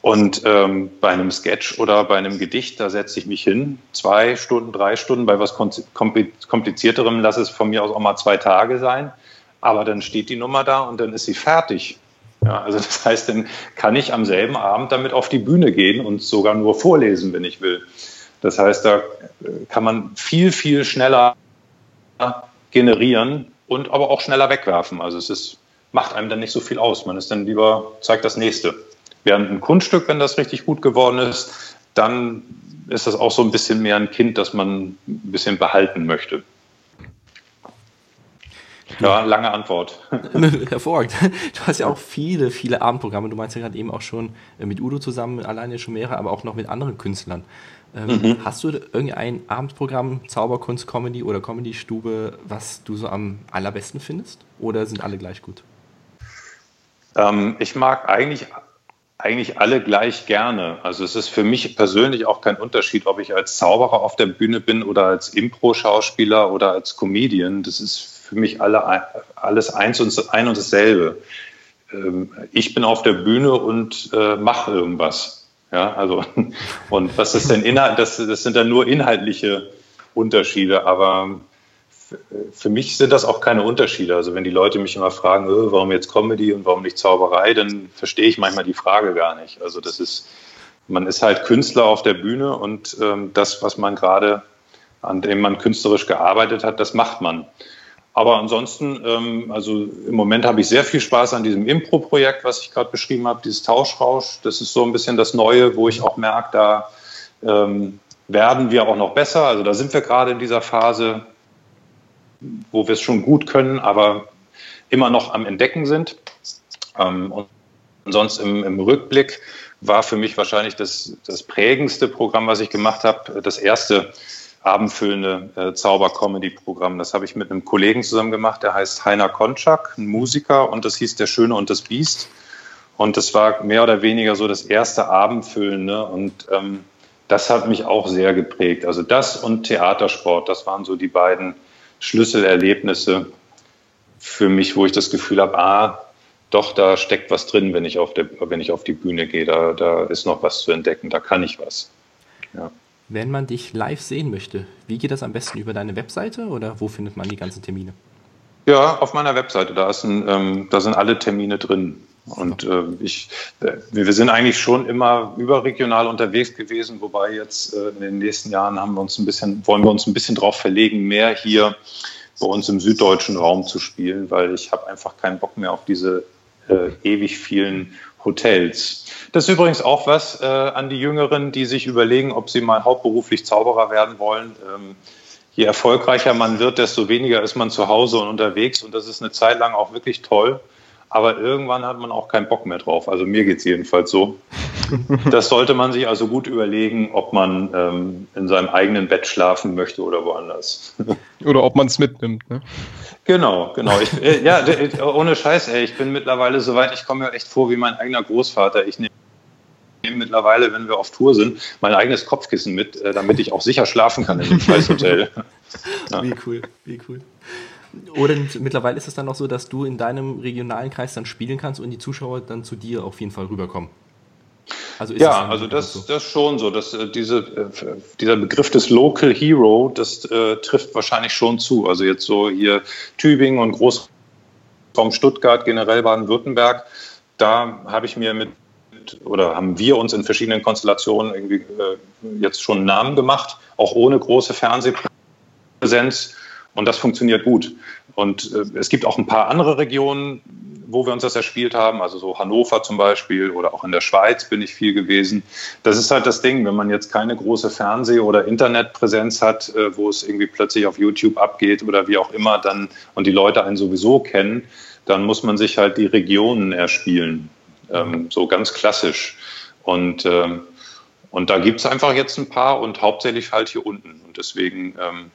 [SPEAKER 4] Und ähm, bei einem Sketch oder bei einem Gedicht, da setze ich mich hin, zwei Stunden, drei Stunden, bei was komplizierterem lasse es von mir aus auch mal zwei Tage sein. Aber dann steht die Nummer da und dann ist sie fertig. Ja, also das heißt, dann kann ich am selben Abend damit auf die Bühne gehen und sogar nur vorlesen, wenn ich will. Das heißt, da äh, kann man viel, viel schneller generieren und aber auch schneller wegwerfen. Also es ist, macht einem dann nicht so viel aus. Man ist dann lieber, zeigt das nächste. Während ein Kunststück, wenn das richtig gut geworden ist, dann ist das auch so ein bisschen mehr ein Kind, das man ein bisschen behalten möchte. Ja, lange Antwort.
[SPEAKER 2] Hervorragend. Du hast ja auch viele, viele Abendprogramme. Du meinst ja gerade eben auch schon äh, mit Udo zusammen, alleine schon mehrere, aber auch noch mit anderen Künstlern. Ähm, mhm. Hast du irgendein Abendprogramm, Zauberkunst, Comedy oder Comedy-Stube, was du so am allerbesten findest? Oder sind alle gleich gut?
[SPEAKER 4] Ähm, ich mag eigentlich eigentlich alle gleich gerne. Also es ist für mich persönlich auch kein Unterschied, ob ich als Zauberer auf der Bühne bin oder als Impro-Schauspieler oder als Comedian. Das ist für mich alle, alles eins und ein und dasselbe. Ähm, ich bin auf der Bühne und äh, mache irgendwas. Ja, also, und was ist denn Inhalt? Das, das sind dann nur inhaltliche Unterschiede, aber für mich sind das auch keine Unterschiede. Also wenn die Leute mich immer fragen, äh, warum jetzt Comedy und warum nicht Zauberei, dann verstehe ich manchmal die Frage gar nicht. Also das ist, man ist halt Künstler auf der Bühne und ähm, das, was man gerade, an dem man künstlerisch gearbeitet hat, das macht man. Aber ansonsten, ähm, also im Moment habe ich sehr viel Spaß an diesem Impro-Projekt, was ich gerade beschrieben habe, dieses Tauschrausch. Das ist so ein bisschen das Neue, wo ich auch merke, da ähm, werden wir auch noch besser. Also da sind wir gerade in dieser Phase, wo wir es schon gut können, aber immer noch am Entdecken sind. Ähm, und sonst im, im, Rückblick war für mich wahrscheinlich das, das prägendste Programm, was ich gemacht habe, das erste abendfüllende äh, Zauber-Comedy-Programm. Das habe ich mit einem Kollegen zusammen gemacht, der heißt Heiner Konczak, ein Musiker, und das hieß Der Schöne und das Biest. Und das war mehr oder weniger so das erste Abendfüllende. Und ähm, das hat mich auch sehr geprägt. Also das und Theatersport, das waren so die beiden Schlüsselerlebnisse für mich, wo ich das Gefühl habe, ah, doch, da steckt was drin, wenn ich auf, der, wenn ich auf die Bühne gehe. Da, da ist noch was zu entdecken, da kann ich was.
[SPEAKER 2] Ja. Wenn man dich live sehen möchte, wie geht das am besten über deine Webseite oder wo findet man die ganzen Termine?
[SPEAKER 4] Ja, auf meiner Webseite, da, ein, ähm, da sind alle Termine drin. Und äh, ich, wir sind eigentlich schon immer überregional unterwegs gewesen, wobei jetzt äh, in den nächsten Jahren haben wir uns ein bisschen, wollen wir uns ein bisschen darauf verlegen, mehr hier bei uns im süddeutschen Raum zu spielen, weil ich habe einfach keinen Bock mehr auf diese äh, ewig vielen Hotels. Das ist übrigens auch was äh, an die Jüngeren, die sich überlegen, ob sie mal hauptberuflich Zauberer werden wollen. Ähm, je erfolgreicher man wird, desto weniger ist man zu Hause und unterwegs. Und das ist eine Zeit lang auch wirklich toll. Aber irgendwann hat man auch keinen Bock mehr drauf. Also mir geht es jedenfalls so. Das sollte man sich also gut überlegen, ob man ähm, in seinem eigenen Bett schlafen möchte oder woanders.
[SPEAKER 3] Oder ob man es mitnimmt. Ne?
[SPEAKER 4] Genau, genau. Ich, äh, ja, ohne Scheiß, ey, ich bin mittlerweile soweit, ich komme mir echt vor wie mein eigener Großvater. Ich nehme mittlerweile, wenn wir auf Tour sind, mein eigenes Kopfkissen mit, äh, damit ich auch sicher schlafen kann in dem Scheißhotel.
[SPEAKER 2] Ja. Wie cool, wie cool. Oder mittlerweile ist es dann auch so, dass du in deinem regionalen Kreis dann spielen kannst und die Zuschauer dann zu dir auf jeden Fall rüberkommen.
[SPEAKER 4] Also ja, also das, so? das schon so. Dass, äh, diese, äh, dieser Begriff des Local Hero, das äh, trifft wahrscheinlich schon zu. Also jetzt so hier Tübingen und Großraum Stuttgart, generell Baden-Württemberg, da habe ich mir mit oder haben wir uns in verschiedenen Konstellationen irgendwie äh, jetzt schon einen Namen gemacht, auch ohne große Fernsehpräsenz. Und das funktioniert gut. Und äh, es gibt auch ein paar andere Regionen, wo wir uns das erspielt haben, also so Hannover zum Beispiel oder auch in der Schweiz bin ich viel gewesen. Das ist halt das Ding, wenn man jetzt keine große Fernseh- oder Internetpräsenz hat, äh, wo es irgendwie plötzlich auf YouTube abgeht oder wie auch immer, dann und die Leute einen sowieso kennen, dann muss man sich halt die Regionen erspielen, ähm, so ganz klassisch. Und ähm, und da gibt es einfach jetzt ein paar und hauptsächlich halt hier unten. Und deswegen ähm,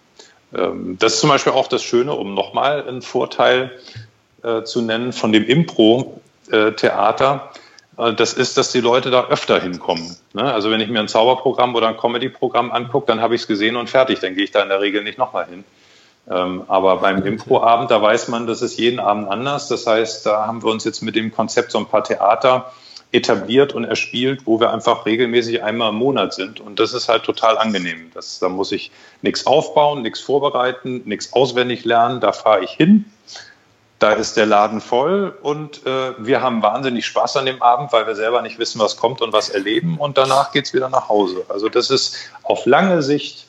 [SPEAKER 4] das ist zum Beispiel auch das Schöne, um nochmal einen Vorteil äh, zu nennen von dem Impro-Theater. Äh, das ist, dass die Leute da öfter hinkommen. Ne? Also wenn ich mir ein Zauberprogramm oder ein Comedy-Programm angucke, dann habe ich es gesehen und fertig. Dann gehe ich da in der Regel nicht nochmal hin. Ähm, aber beim Impro-Abend, da weiß man, das ist jeden Abend anders. Das heißt, da haben wir uns jetzt mit dem Konzept so ein paar Theater etabliert und erspielt, wo wir einfach regelmäßig einmal im Monat sind. Und das ist halt total angenehm. Das, da muss ich nichts aufbauen, nichts vorbereiten, nichts auswendig lernen. Da fahre ich hin. Da ist der Laden voll und äh, wir haben wahnsinnig Spaß an dem Abend, weil wir selber nicht wissen, was kommt und was erleben. Und danach geht es wieder nach Hause. Also das ist auf lange Sicht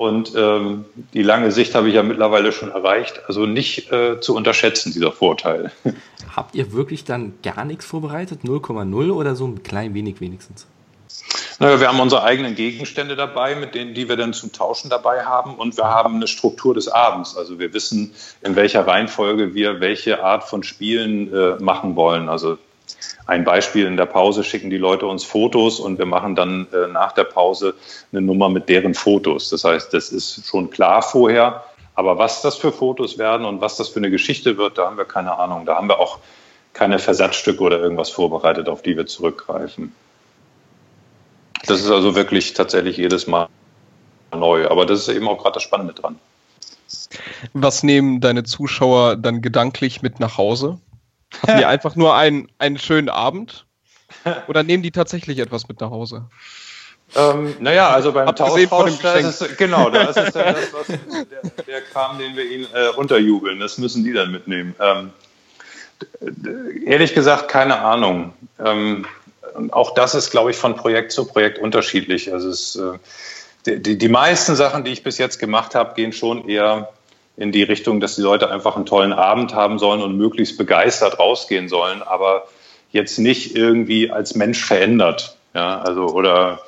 [SPEAKER 4] und ähm, die lange Sicht habe ich ja mittlerweile schon erreicht. Also nicht äh, zu unterschätzen, dieser Vorteil.
[SPEAKER 2] Habt ihr wirklich dann gar nichts vorbereitet? 0,0 oder so ein klein wenig wenigstens?
[SPEAKER 4] Naja, wir haben unsere eigenen Gegenstände dabei, mit denen, die wir dann zum Tauschen dabei haben. Und wir haben eine Struktur des Abends. Also wir wissen, in welcher Reihenfolge wir welche Art von Spielen äh, machen wollen. Also ein Beispiel, in der Pause schicken die Leute uns Fotos und wir machen dann äh, nach der Pause eine Nummer mit deren Fotos. Das heißt, das ist schon klar vorher. Aber was das für Fotos werden und was das für eine Geschichte wird, da haben wir keine Ahnung. Da haben wir auch keine Versatzstücke oder irgendwas vorbereitet, auf die wir zurückgreifen. Das ist also wirklich tatsächlich jedes Mal neu. Aber das ist eben auch gerade das Spannende dran.
[SPEAKER 3] Was nehmen deine Zuschauer dann gedanklich mit nach Hause? Hatten die einfach nur einen, einen schönen Abend? Oder nehmen die tatsächlich etwas mit nach Hause?
[SPEAKER 4] Ähm, naja, also beim Tauschrausch, da ist es, genau, da ist es dann das, was, der, der Kram, den wir ihnen äh, unterjubeln, das müssen die dann mitnehmen. Ähm, ehrlich gesagt, keine Ahnung. Ähm, auch das ist, glaube ich, von Projekt zu Projekt unterschiedlich. Also es, äh, die, die meisten Sachen, die ich bis jetzt gemacht habe, gehen schon eher in die Richtung, dass die Leute einfach einen tollen Abend haben sollen und möglichst begeistert rausgehen sollen, aber jetzt nicht irgendwie als Mensch verändert. Ja, also oder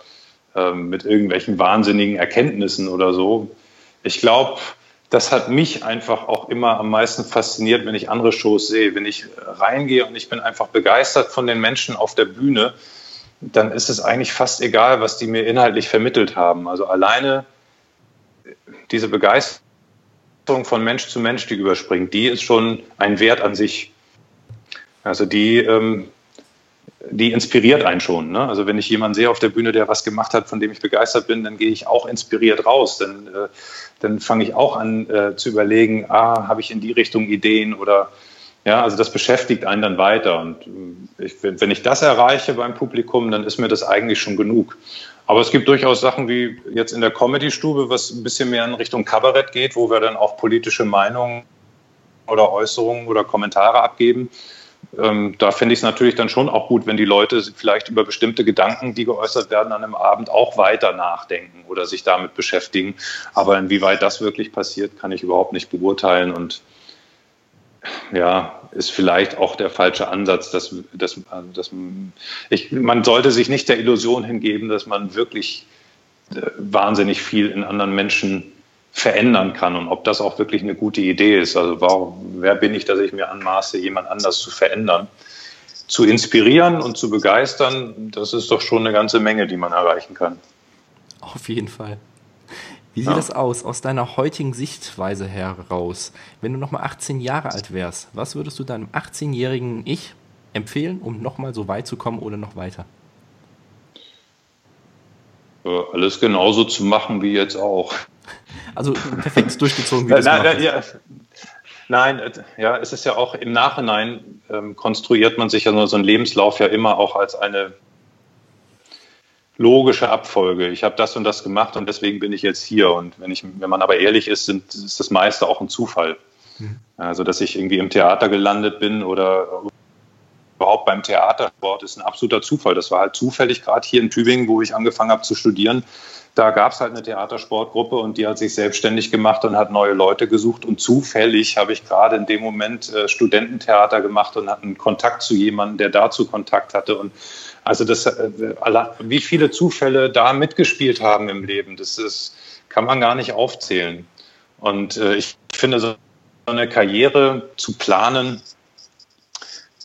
[SPEAKER 4] ähm, mit irgendwelchen wahnsinnigen Erkenntnissen oder so. Ich glaube, das hat mich einfach auch immer am meisten fasziniert, wenn ich andere Shows sehe. Wenn ich reingehe und ich bin einfach begeistert von den Menschen auf der Bühne, dann ist es eigentlich fast egal, was die mir inhaltlich vermittelt haben. Also alleine diese Begeisterung von Mensch zu Mensch, die überspringt, die ist schon ein Wert an sich. Also die, ähm, die inspiriert einen schon. Ne? Also wenn ich jemanden sehe auf der Bühne, der was gemacht hat, von dem ich begeistert bin, dann gehe ich auch inspiriert raus. Dann, äh, dann fange ich auch an äh, zu überlegen, ah, habe ich in die Richtung Ideen oder ja, also das beschäftigt einen dann weiter. Und äh, ich, wenn ich das erreiche beim Publikum, dann ist mir das eigentlich schon genug. Aber es gibt durchaus Sachen wie jetzt in der Comedy-Stube, was ein bisschen mehr in Richtung Kabarett geht, wo wir dann auch politische Meinungen oder Äußerungen oder Kommentare abgeben ähm, da finde ich es natürlich dann schon auch gut, wenn die Leute vielleicht über bestimmte Gedanken, die geäußert werden an einem Abend, auch weiter nachdenken oder sich damit beschäftigen. Aber inwieweit das wirklich passiert, kann ich überhaupt nicht beurteilen und ja, ist vielleicht auch der falsche Ansatz, dass, dass, dass ich, man sollte sich nicht der Illusion hingeben, dass man wirklich äh, wahnsinnig viel in anderen Menschen verändern kann und ob das auch wirklich eine gute Idee ist. Also warum, wer bin ich, dass ich mir anmaße, jemand anders zu verändern? Zu inspirieren und zu begeistern, das ist doch schon eine ganze Menge, die man erreichen kann.
[SPEAKER 2] Auf jeden Fall. Wie sieht ja. das aus, aus deiner heutigen Sichtweise heraus? Wenn du nochmal 18 Jahre alt wärst, was würdest du deinem 18-jährigen Ich empfehlen, um nochmal so weit zu kommen oder noch weiter?
[SPEAKER 4] Alles genauso zu machen wie jetzt auch.
[SPEAKER 2] Also perfekt durchgezogen,
[SPEAKER 4] wie du nein, ja, nein, ja, es ist ja auch im Nachhinein ähm, konstruiert man sich ja nur so einen Lebenslauf ja immer auch als eine logische Abfolge. Ich habe das und das gemacht und deswegen bin ich jetzt hier. Und wenn ich, wenn man aber ehrlich ist, sind, ist das meiste auch ein Zufall. Mhm. Also, dass ich irgendwie im Theater gelandet bin oder überhaupt beim Theatersport ist ein absoluter Zufall. Das war halt zufällig gerade hier in Tübingen, wo ich angefangen habe zu studieren da gab es halt eine Theatersportgruppe und die hat sich selbstständig gemacht und hat neue Leute gesucht. Und zufällig habe ich gerade in dem Moment äh, Studententheater gemacht und hatte einen Kontakt zu jemandem, der dazu Kontakt hatte. Und also das, äh, wie viele Zufälle da mitgespielt haben im Leben, das ist, kann man gar nicht aufzählen. Und äh, ich finde, so eine Karriere zu planen,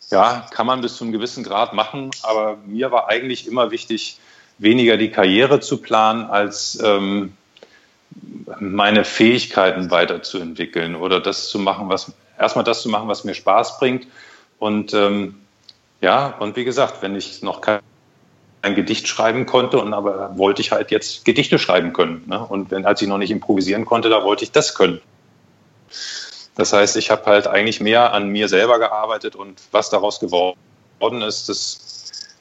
[SPEAKER 4] ja, kann man bis zu einem gewissen Grad machen. Aber mir war eigentlich immer wichtig, weniger die Karriere zu planen, als ähm, meine Fähigkeiten weiterzuentwickeln oder das zu machen, was erstmal das zu machen, was mir Spaß bringt. Und ähm, ja, und wie gesagt, wenn ich noch kein, ein Gedicht schreiben konnte, und aber wollte ich halt jetzt Gedichte schreiben können. Ne? Und wenn, als ich noch nicht improvisieren konnte, da wollte ich das können. Das heißt, ich habe halt eigentlich mehr an mir selber gearbeitet und was daraus geworden ist, das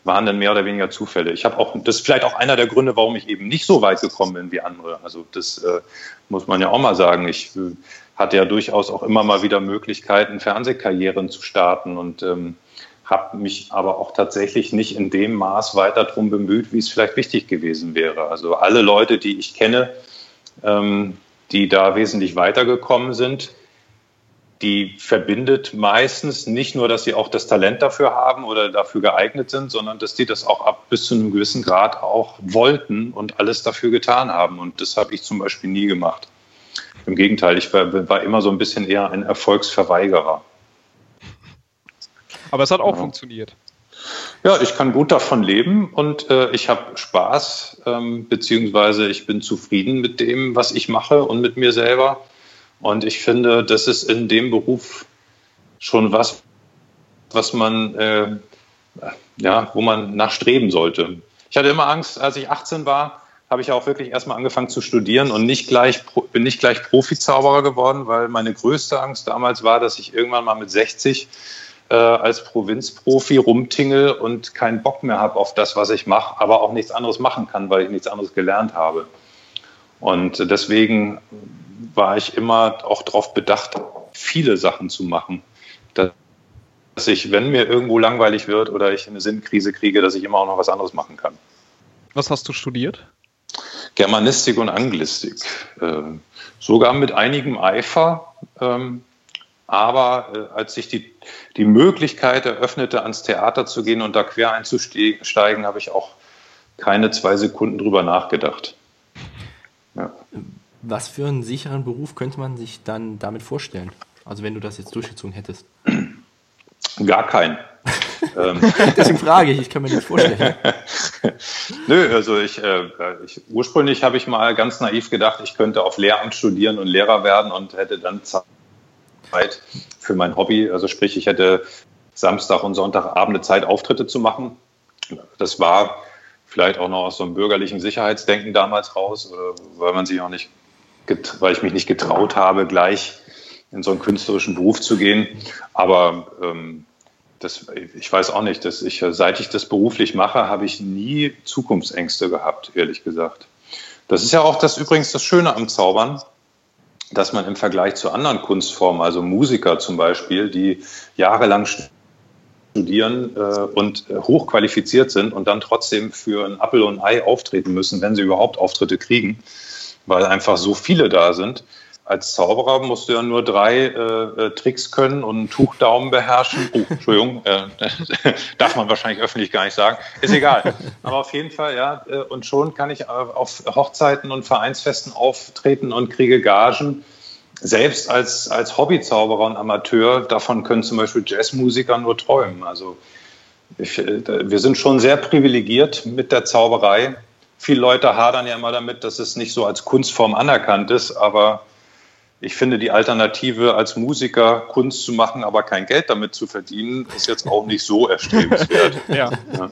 [SPEAKER 4] waren dann mehr oder weniger Zufälle. Ich habe auch, das ist vielleicht auch einer der Gründe, warum ich eben nicht so weit gekommen bin wie andere. Also das äh, muss man ja auch mal sagen. Ich äh, hatte ja durchaus auch immer mal wieder Möglichkeiten, Fernsehkarrieren zu starten und ähm, habe mich aber auch tatsächlich nicht in dem Maß weiter darum bemüht, wie es vielleicht wichtig gewesen wäre. Also alle Leute, die ich kenne, ähm, die da wesentlich weitergekommen sind, die verbindet meistens nicht nur, dass sie auch das Talent dafür haben oder dafür geeignet sind, sondern dass die das auch ab bis zu einem gewissen Grad auch wollten und alles dafür getan haben. Und das habe ich zum Beispiel nie gemacht. Im Gegenteil, ich war, war immer so ein bisschen eher ein Erfolgsverweigerer.
[SPEAKER 3] Aber es hat auch ja. funktioniert.
[SPEAKER 4] Ja, ich kann gut davon leben und äh, ich habe Spaß, ähm, beziehungsweise ich bin zufrieden mit dem, was ich mache und mit mir selber. Und ich finde, das ist in dem Beruf schon was, was man, äh, ja, wo man nachstreben sollte. Ich hatte immer Angst, als ich 18 war, habe ich auch wirklich erstmal angefangen zu studieren und nicht gleich, bin nicht gleich Profizauberer geworden, weil meine größte Angst damals war, dass ich irgendwann mal mit 60 äh, als Provinzprofi rumtingel und keinen Bock mehr habe auf das, was ich mache, aber auch nichts anderes machen kann, weil ich nichts anderes gelernt habe. Und deswegen war ich immer auch darauf bedacht, viele Sachen zu machen. Dass ich, wenn mir irgendwo langweilig wird oder ich eine Sinnkrise kriege, dass ich immer auch noch was anderes machen kann.
[SPEAKER 3] Was hast du studiert?
[SPEAKER 4] Germanistik und Anglistik. Ähm, sogar mit einigem Eifer. Ähm, aber äh, als sich die, die Möglichkeit eröffnete, ans Theater zu gehen und da quer einzusteigen, habe ich auch keine zwei Sekunden drüber nachgedacht.
[SPEAKER 2] Ja. Was für einen sicheren Beruf könnte man sich dann damit vorstellen? Also wenn du das jetzt durchgezogen hättest.
[SPEAKER 4] Gar keinen.
[SPEAKER 2] Ähm. Deswegen frage ich, ich kann mir nicht vorstellen.
[SPEAKER 4] Nö, also ich, äh, ich ursprünglich habe ich mal ganz naiv gedacht, ich könnte auf Lehramt studieren und Lehrer werden und hätte dann Zeit für mein Hobby. Also sprich, ich hätte Samstag und Sonntagabende Zeit, Auftritte zu machen. Das war vielleicht auch noch aus so einem bürgerlichen Sicherheitsdenken damals raus, weil man sich auch nicht, weil ich mich nicht getraut habe, gleich in so einen künstlerischen Beruf zu gehen. Aber ähm, das, ich weiß auch nicht, dass ich, seit ich das beruflich mache, habe ich nie Zukunftsängste gehabt, ehrlich gesagt. Das ist ja auch das übrigens das Schöne am Zaubern, dass man im Vergleich zu anderen Kunstformen, also Musiker zum Beispiel, die jahrelang studieren äh, und hochqualifiziert sind und dann trotzdem für ein Appel und ein Ei auftreten müssen, wenn sie überhaupt Auftritte kriegen, weil einfach so viele da sind, als Zauberer musst du ja nur drei äh, äh, Tricks können und einen Tuchdaumen beherrschen. Oh, Entschuldigung, äh, darf man wahrscheinlich öffentlich gar nicht sagen. Ist egal. Aber auf jeden Fall, ja. Äh, und schon kann ich auf Hochzeiten und Vereinsfesten auftreten und kriege Gagen. Selbst als, als Hobbyzauberer und Amateur, davon können zum Beispiel Jazzmusiker nur träumen. Also ich, äh, wir sind schon sehr privilegiert mit der Zauberei. Viele Leute hadern ja immer damit, dass es nicht so als Kunstform anerkannt ist, aber ich finde, die Alternative als Musiker Kunst zu machen, aber kein Geld damit zu verdienen, ist jetzt auch nicht so erstrebenswert. ja. ja.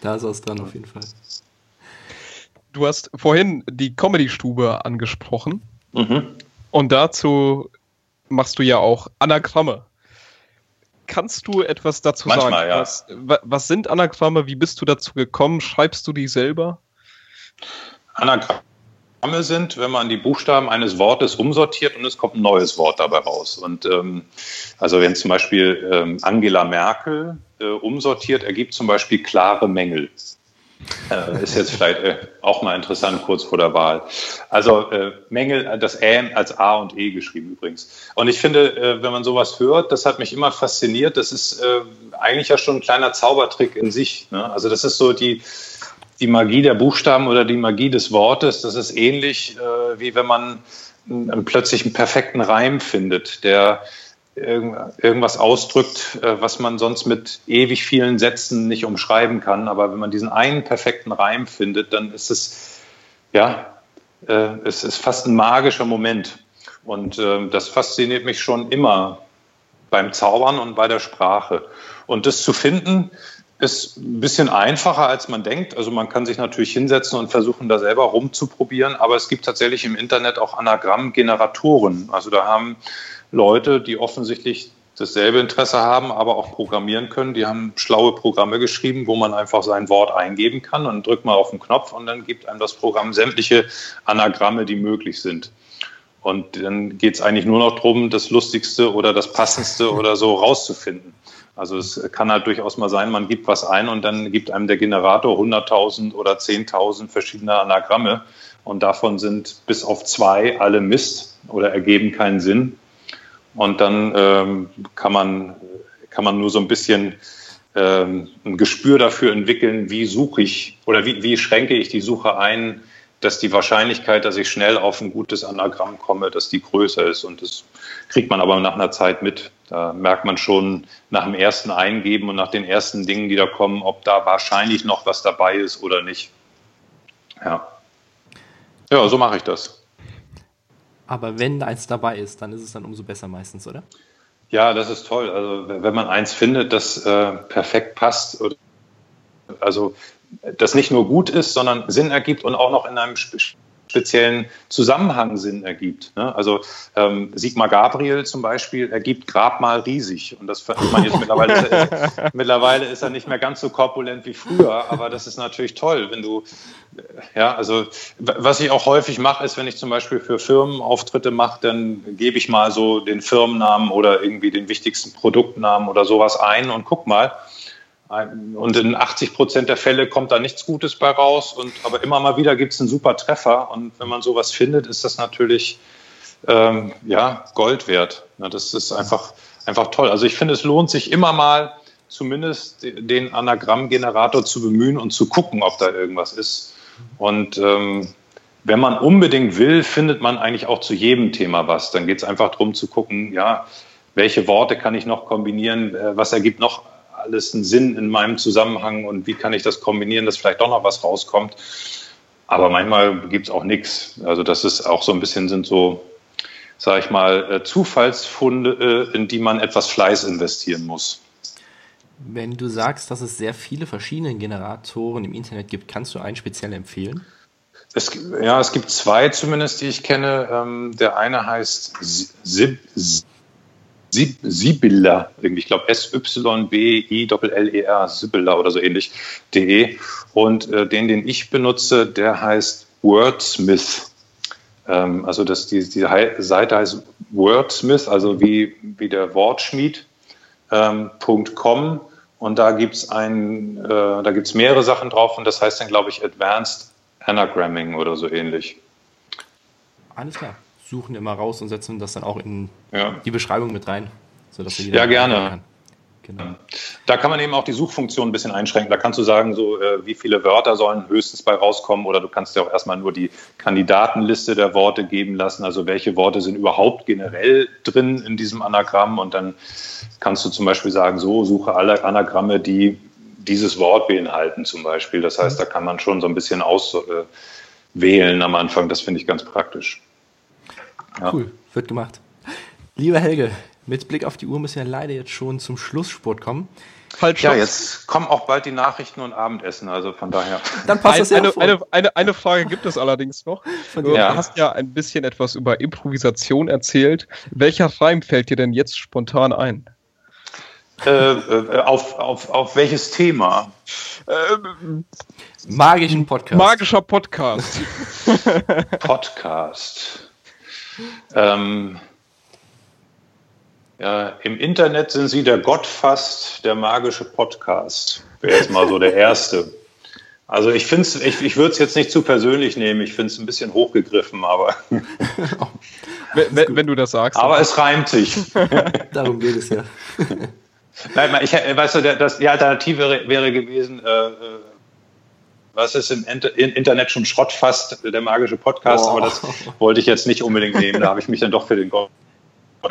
[SPEAKER 2] Da ist was dran auf jeden Fall.
[SPEAKER 3] Du hast vorhin die Comedy-Stube angesprochen. Mhm. Und dazu machst du ja auch Anagramme. Kannst du etwas dazu
[SPEAKER 4] Manchmal,
[SPEAKER 3] sagen?
[SPEAKER 4] Ja.
[SPEAKER 3] Was, was sind Anagramme? Wie bist du dazu gekommen? Schreibst du die selber?
[SPEAKER 4] Anagramme sind, wenn man die Buchstaben eines Wortes umsortiert und es kommt ein neues Wort dabei raus. Und ähm, also wenn zum Beispiel ähm, Angela Merkel äh, umsortiert, ergibt zum Beispiel klare Mängel. Äh, ist jetzt vielleicht äh, auch mal interessant kurz vor der Wahl. Also äh, Mängel, das Ä als A und E geschrieben übrigens. Und ich finde, äh, wenn man sowas hört, das hat mich immer fasziniert. Das ist äh, eigentlich ja schon ein kleiner Zaubertrick in sich. Ne? Also das ist so die die Magie der Buchstaben oder die Magie des Wortes, das ist ähnlich äh, wie wenn man einen, plötzlich einen perfekten Reim findet, der irgendwas ausdrückt, äh, was man sonst mit ewig vielen Sätzen nicht umschreiben kann. Aber wenn man diesen einen perfekten Reim findet, dann ist es, ja, äh, es ist fast ein magischer Moment. Und äh, das fasziniert mich schon immer beim Zaubern und bei der Sprache. Und das zu finden, ist ein bisschen einfacher, als man denkt. Also man kann sich natürlich hinsetzen und versuchen, da selber rumzuprobieren, aber es gibt tatsächlich im Internet auch Anagrammgeneratoren. Also da haben Leute, die offensichtlich dasselbe Interesse haben, aber auch programmieren können. Die haben schlaue Programme geschrieben, wo man einfach sein Wort eingeben kann und drückt mal auf den Knopf und dann gibt einem das Programm sämtliche Anagramme, die möglich sind. Und dann geht es eigentlich nur noch darum, das Lustigste oder das Passendste oder so rauszufinden. Also es kann halt durchaus mal sein, man gibt was ein und dann gibt einem der Generator 100.000 oder 10.000 verschiedene Anagramme und davon sind bis auf zwei alle Mist oder ergeben keinen Sinn. Und dann ähm, kann, man, kann man nur so ein bisschen ähm, ein Gespür dafür entwickeln, wie suche ich oder wie, wie schränke ich die Suche ein, dass die Wahrscheinlichkeit, dass ich schnell auf ein gutes Anagramm komme, dass die größer ist. Und das kriegt man aber nach einer Zeit mit. Da merkt man schon nach dem ersten Eingeben und nach den ersten Dingen, die da kommen, ob da wahrscheinlich noch was dabei ist oder nicht. Ja. Ja, so mache ich das.
[SPEAKER 2] Aber wenn eins dabei ist, dann ist es dann umso besser meistens, oder?
[SPEAKER 4] Ja, das ist toll. Also wenn man eins findet, das äh, perfekt passt, also das nicht nur gut ist, sondern Sinn ergibt und auch noch in einem speziellen Zusammenhang Sinn ergibt. Ne? Also ähm, Sigmar Gabriel zum Beispiel ergibt Grabmal riesig. Und das ich meine jetzt mittlerweile ist, er, mittlerweile ist er nicht mehr ganz so korpulent wie früher, aber das ist natürlich toll, wenn du ja, also was ich auch häufig mache, ist, wenn ich zum Beispiel für Firmen Auftritte mache, dann gebe ich mal so den Firmennamen oder irgendwie den wichtigsten Produktnamen oder sowas ein und guck mal, und in 80 Prozent der Fälle kommt da nichts Gutes bei raus. Und, aber immer mal wieder gibt es einen super Treffer. Und wenn man sowas findet, ist das natürlich ähm, ja, Gold wert. Ja, das ist einfach, einfach toll. Also ich finde, es lohnt sich immer mal zumindest den Anagrammgenerator zu bemühen und zu gucken, ob da irgendwas ist. Und ähm, wenn man unbedingt will, findet man eigentlich auch zu jedem Thema was. Dann geht es einfach darum zu gucken, ja, welche Worte kann ich noch kombinieren, äh, was ergibt noch alles einen Sinn in meinem Zusammenhang und wie kann ich das kombinieren, dass vielleicht doch noch was rauskommt. Aber manchmal gibt es auch nichts. Also das ist auch so ein bisschen sind so, sage ich mal, äh, Zufallsfunde, äh, in die man etwas Fleiß investieren muss.
[SPEAKER 2] Wenn du sagst, dass es sehr viele verschiedene Generatoren im Internet gibt, kannst du einen speziell empfehlen?
[SPEAKER 4] Es, ja, es gibt zwei zumindest, die ich kenne. Ähm, der eine heißt Sib, Sibylla, ich glaube S-Y-B-I-L-L-E-R, Sibylla oder so ähnlich, de. Und äh, den, den ich benutze, der heißt Wordsmith. Ähm, also das, die, die Seite heißt Wordsmith, also wie, wie der Wortschmied, ähm. Und da gibt es äh, mehrere Sachen drauf und das heißt dann, glaube ich, Advanced Anagramming oder so ähnlich.
[SPEAKER 2] Alles klar suchen immer raus und setzen das dann auch in ja. die Beschreibung mit rein.
[SPEAKER 4] Sodass jeder ja, gerne. Genau. Da kann man eben auch die Suchfunktion ein bisschen einschränken. Da kannst du sagen, so äh, wie viele Wörter sollen höchstens bei rauskommen oder du kannst dir auch erstmal nur die Kandidatenliste der Worte geben lassen. Also welche Worte sind überhaupt generell drin in diesem Anagramm und dann kannst du zum Beispiel sagen, so suche alle Anagramme, die dieses Wort beinhalten zum Beispiel. Das heißt, da kann man schon so ein bisschen auswählen am Anfang. Das finde ich ganz praktisch.
[SPEAKER 2] Ja. Cool, wird gemacht. Lieber Helge, mit Blick auf die Uhr müssen wir leider jetzt schon zum Schlusssport kommen.
[SPEAKER 4] Halt ja, jetzt kommen auch bald die Nachrichten und Abendessen, also von daher.
[SPEAKER 3] Dann passt das ja eine, eine, eine, eine, Frage gibt es allerdings noch. Du ja. hast ja ein bisschen etwas über Improvisation erzählt. Welcher Reim fällt dir denn jetzt spontan ein?
[SPEAKER 4] Äh, äh, auf, auf, auf welches Thema? Ähm,
[SPEAKER 2] Magischen Podcast.
[SPEAKER 3] Magischer Podcast.
[SPEAKER 4] Podcast. Ähm, ja, Im Internet sind Sie der Gott fast, der magische Podcast. Wäre jetzt mal so der erste. Also ich finde ich, ich würde es jetzt nicht zu persönlich nehmen, ich finde es ein bisschen hochgegriffen, aber.
[SPEAKER 3] wenn, wenn, du das sagst.
[SPEAKER 4] Aber es reimt sich.
[SPEAKER 2] Darum geht es ja.
[SPEAKER 4] Nein, ich, weißt du, das, die Alternative wäre, wäre gewesen, äh, äh was ist im Internet schon Schrott fast, der magische Podcast, oh. aber das wollte ich jetzt nicht unbedingt nehmen. Da habe ich mich dann doch für den Gott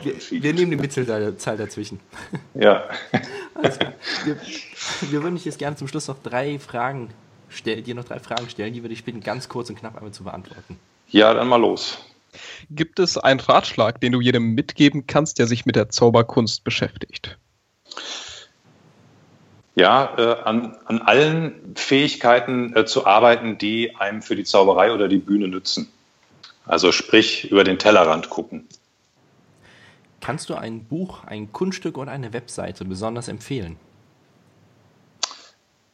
[SPEAKER 2] entschieden. Wir nehmen die Mittelzahl dazwischen.
[SPEAKER 4] Ja.
[SPEAKER 2] Wir, wir, würden dich jetzt gerne zum Schluss noch drei Fragen stellen, dir noch drei Fragen stellen, die wir dich bitten, ganz kurz und knapp einmal zu beantworten.
[SPEAKER 4] Ja, dann mal los.
[SPEAKER 3] Gibt es einen Ratschlag, den du jedem mitgeben kannst, der sich mit der Zauberkunst beschäftigt?
[SPEAKER 4] Ja, äh, an, an allen Fähigkeiten äh, zu arbeiten, die einem für die Zauberei oder die Bühne nützen. Also sprich, über den Tellerrand gucken.
[SPEAKER 2] Kannst du ein Buch, ein Kunststück oder eine Webseite besonders empfehlen?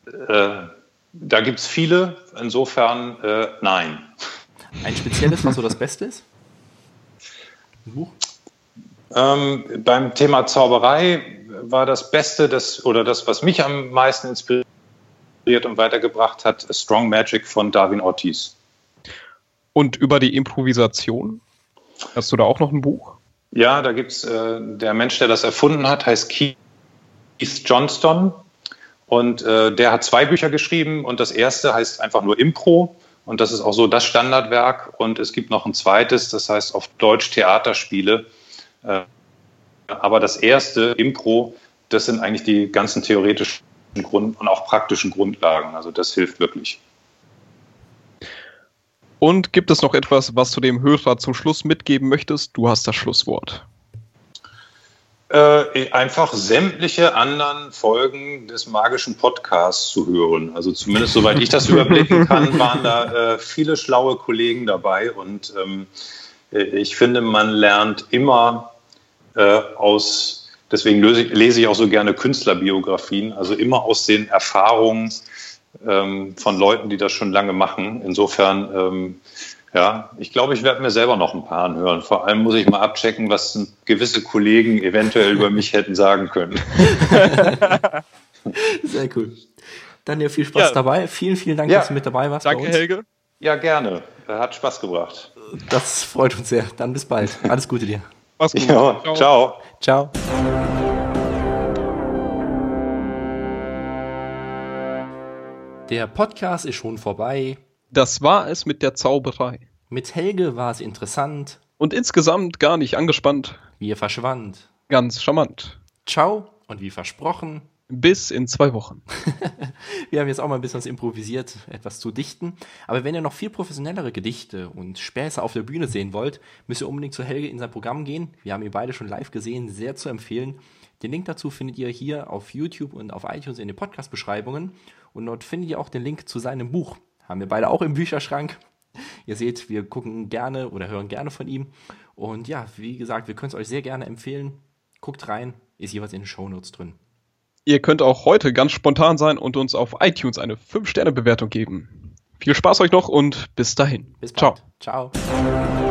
[SPEAKER 4] Äh, da gibt es viele, insofern äh, nein.
[SPEAKER 2] Ein spezielles, was so das Beste ist?
[SPEAKER 4] Ein Buch? Ähm, beim Thema Zauberei war das Beste, das, oder das, was mich am meisten inspiriert und weitergebracht hat, Strong Magic von Darwin Ortiz.
[SPEAKER 3] Und über die Improvisation? Hast du da auch noch ein Buch?
[SPEAKER 4] Ja, da gibt es, äh, der Mensch, der das erfunden hat, heißt Keith Johnston. Und äh, der hat zwei Bücher geschrieben und das erste heißt einfach nur Impro. Und das ist auch so das Standardwerk. Und es gibt noch ein zweites, das heißt auf Deutsch Theaterspiele. Äh, aber das erste, Impro, das sind eigentlich die ganzen theoretischen Grund und auch praktischen Grundlagen. Also das hilft wirklich.
[SPEAKER 3] Und gibt es noch etwas, was du dem Hörer zum Schluss mitgeben möchtest? Du hast das Schlusswort.
[SPEAKER 4] Äh, einfach sämtliche anderen Folgen des magischen Podcasts zu hören. Also zumindest soweit ich das überblicken kann, waren da äh, viele schlaue Kollegen dabei und ähm, äh, ich finde, man lernt immer aus, deswegen lese ich, lese ich, auch so gerne Künstlerbiografien, also immer aus den Erfahrungen ähm, von Leuten, die das schon lange machen. Insofern ähm, ja, ich glaube, ich werde mir selber noch ein paar anhören. Vor allem muss ich mal abchecken, was gewisse Kollegen eventuell über mich hätten sagen können.
[SPEAKER 2] Sehr cool. Dann dir viel Spaß ja. dabei. Vielen, vielen Dank, ja. dass du mit dabei warst.
[SPEAKER 3] Danke, Helge.
[SPEAKER 4] Ja, gerne. Hat Spaß gebracht.
[SPEAKER 2] Das freut uns sehr. Dann bis bald. Alles Gute dir.
[SPEAKER 4] Mach's gut. Ja, ciao. ciao.
[SPEAKER 2] Ciao. Der Podcast ist schon vorbei.
[SPEAKER 3] Das war es mit der Zauberei.
[SPEAKER 2] Mit Helge war es interessant.
[SPEAKER 3] Und insgesamt gar nicht angespannt.
[SPEAKER 2] Wie er verschwand.
[SPEAKER 3] Ganz charmant.
[SPEAKER 2] Ciao und wie versprochen.
[SPEAKER 3] Bis in zwei Wochen.
[SPEAKER 2] Wir haben jetzt auch mal ein bisschen was improvisiert, etwas zu dichten. Aber wenn ihr noch viel professionellere Gedichte und Späße auf der Bühne sehen wollt, müsst ihr unbedingt zu Helge in sein Programm gehen. Wir haben ihn beide schon live gesehen, sehr zu empfehlen. Den Link dazu findet ihr hier auf YouTube und auf iTunes in den Podcast-Beschreibungen. Und dort findet ihr auch den Link zu seinem Buch. Haben wir beide auch im Bücherschrank. Ihr seht, wir gucken gerne oder hören gerne von ihm. Und ja, wie gesagt, wir können es euch sehr gerne empfehlen. Guckt rein, ist jeweils in den Shownotes drin.
[SPEAKER 3] Ihr könnt auch heute ganz spontan sein und uns auf iTunes eine 5-Sterne-Bewertung geben. Viel Spaß euch noch und bis dahin.
[SPEAKER 2] Bis bald. Ciao. Ciao.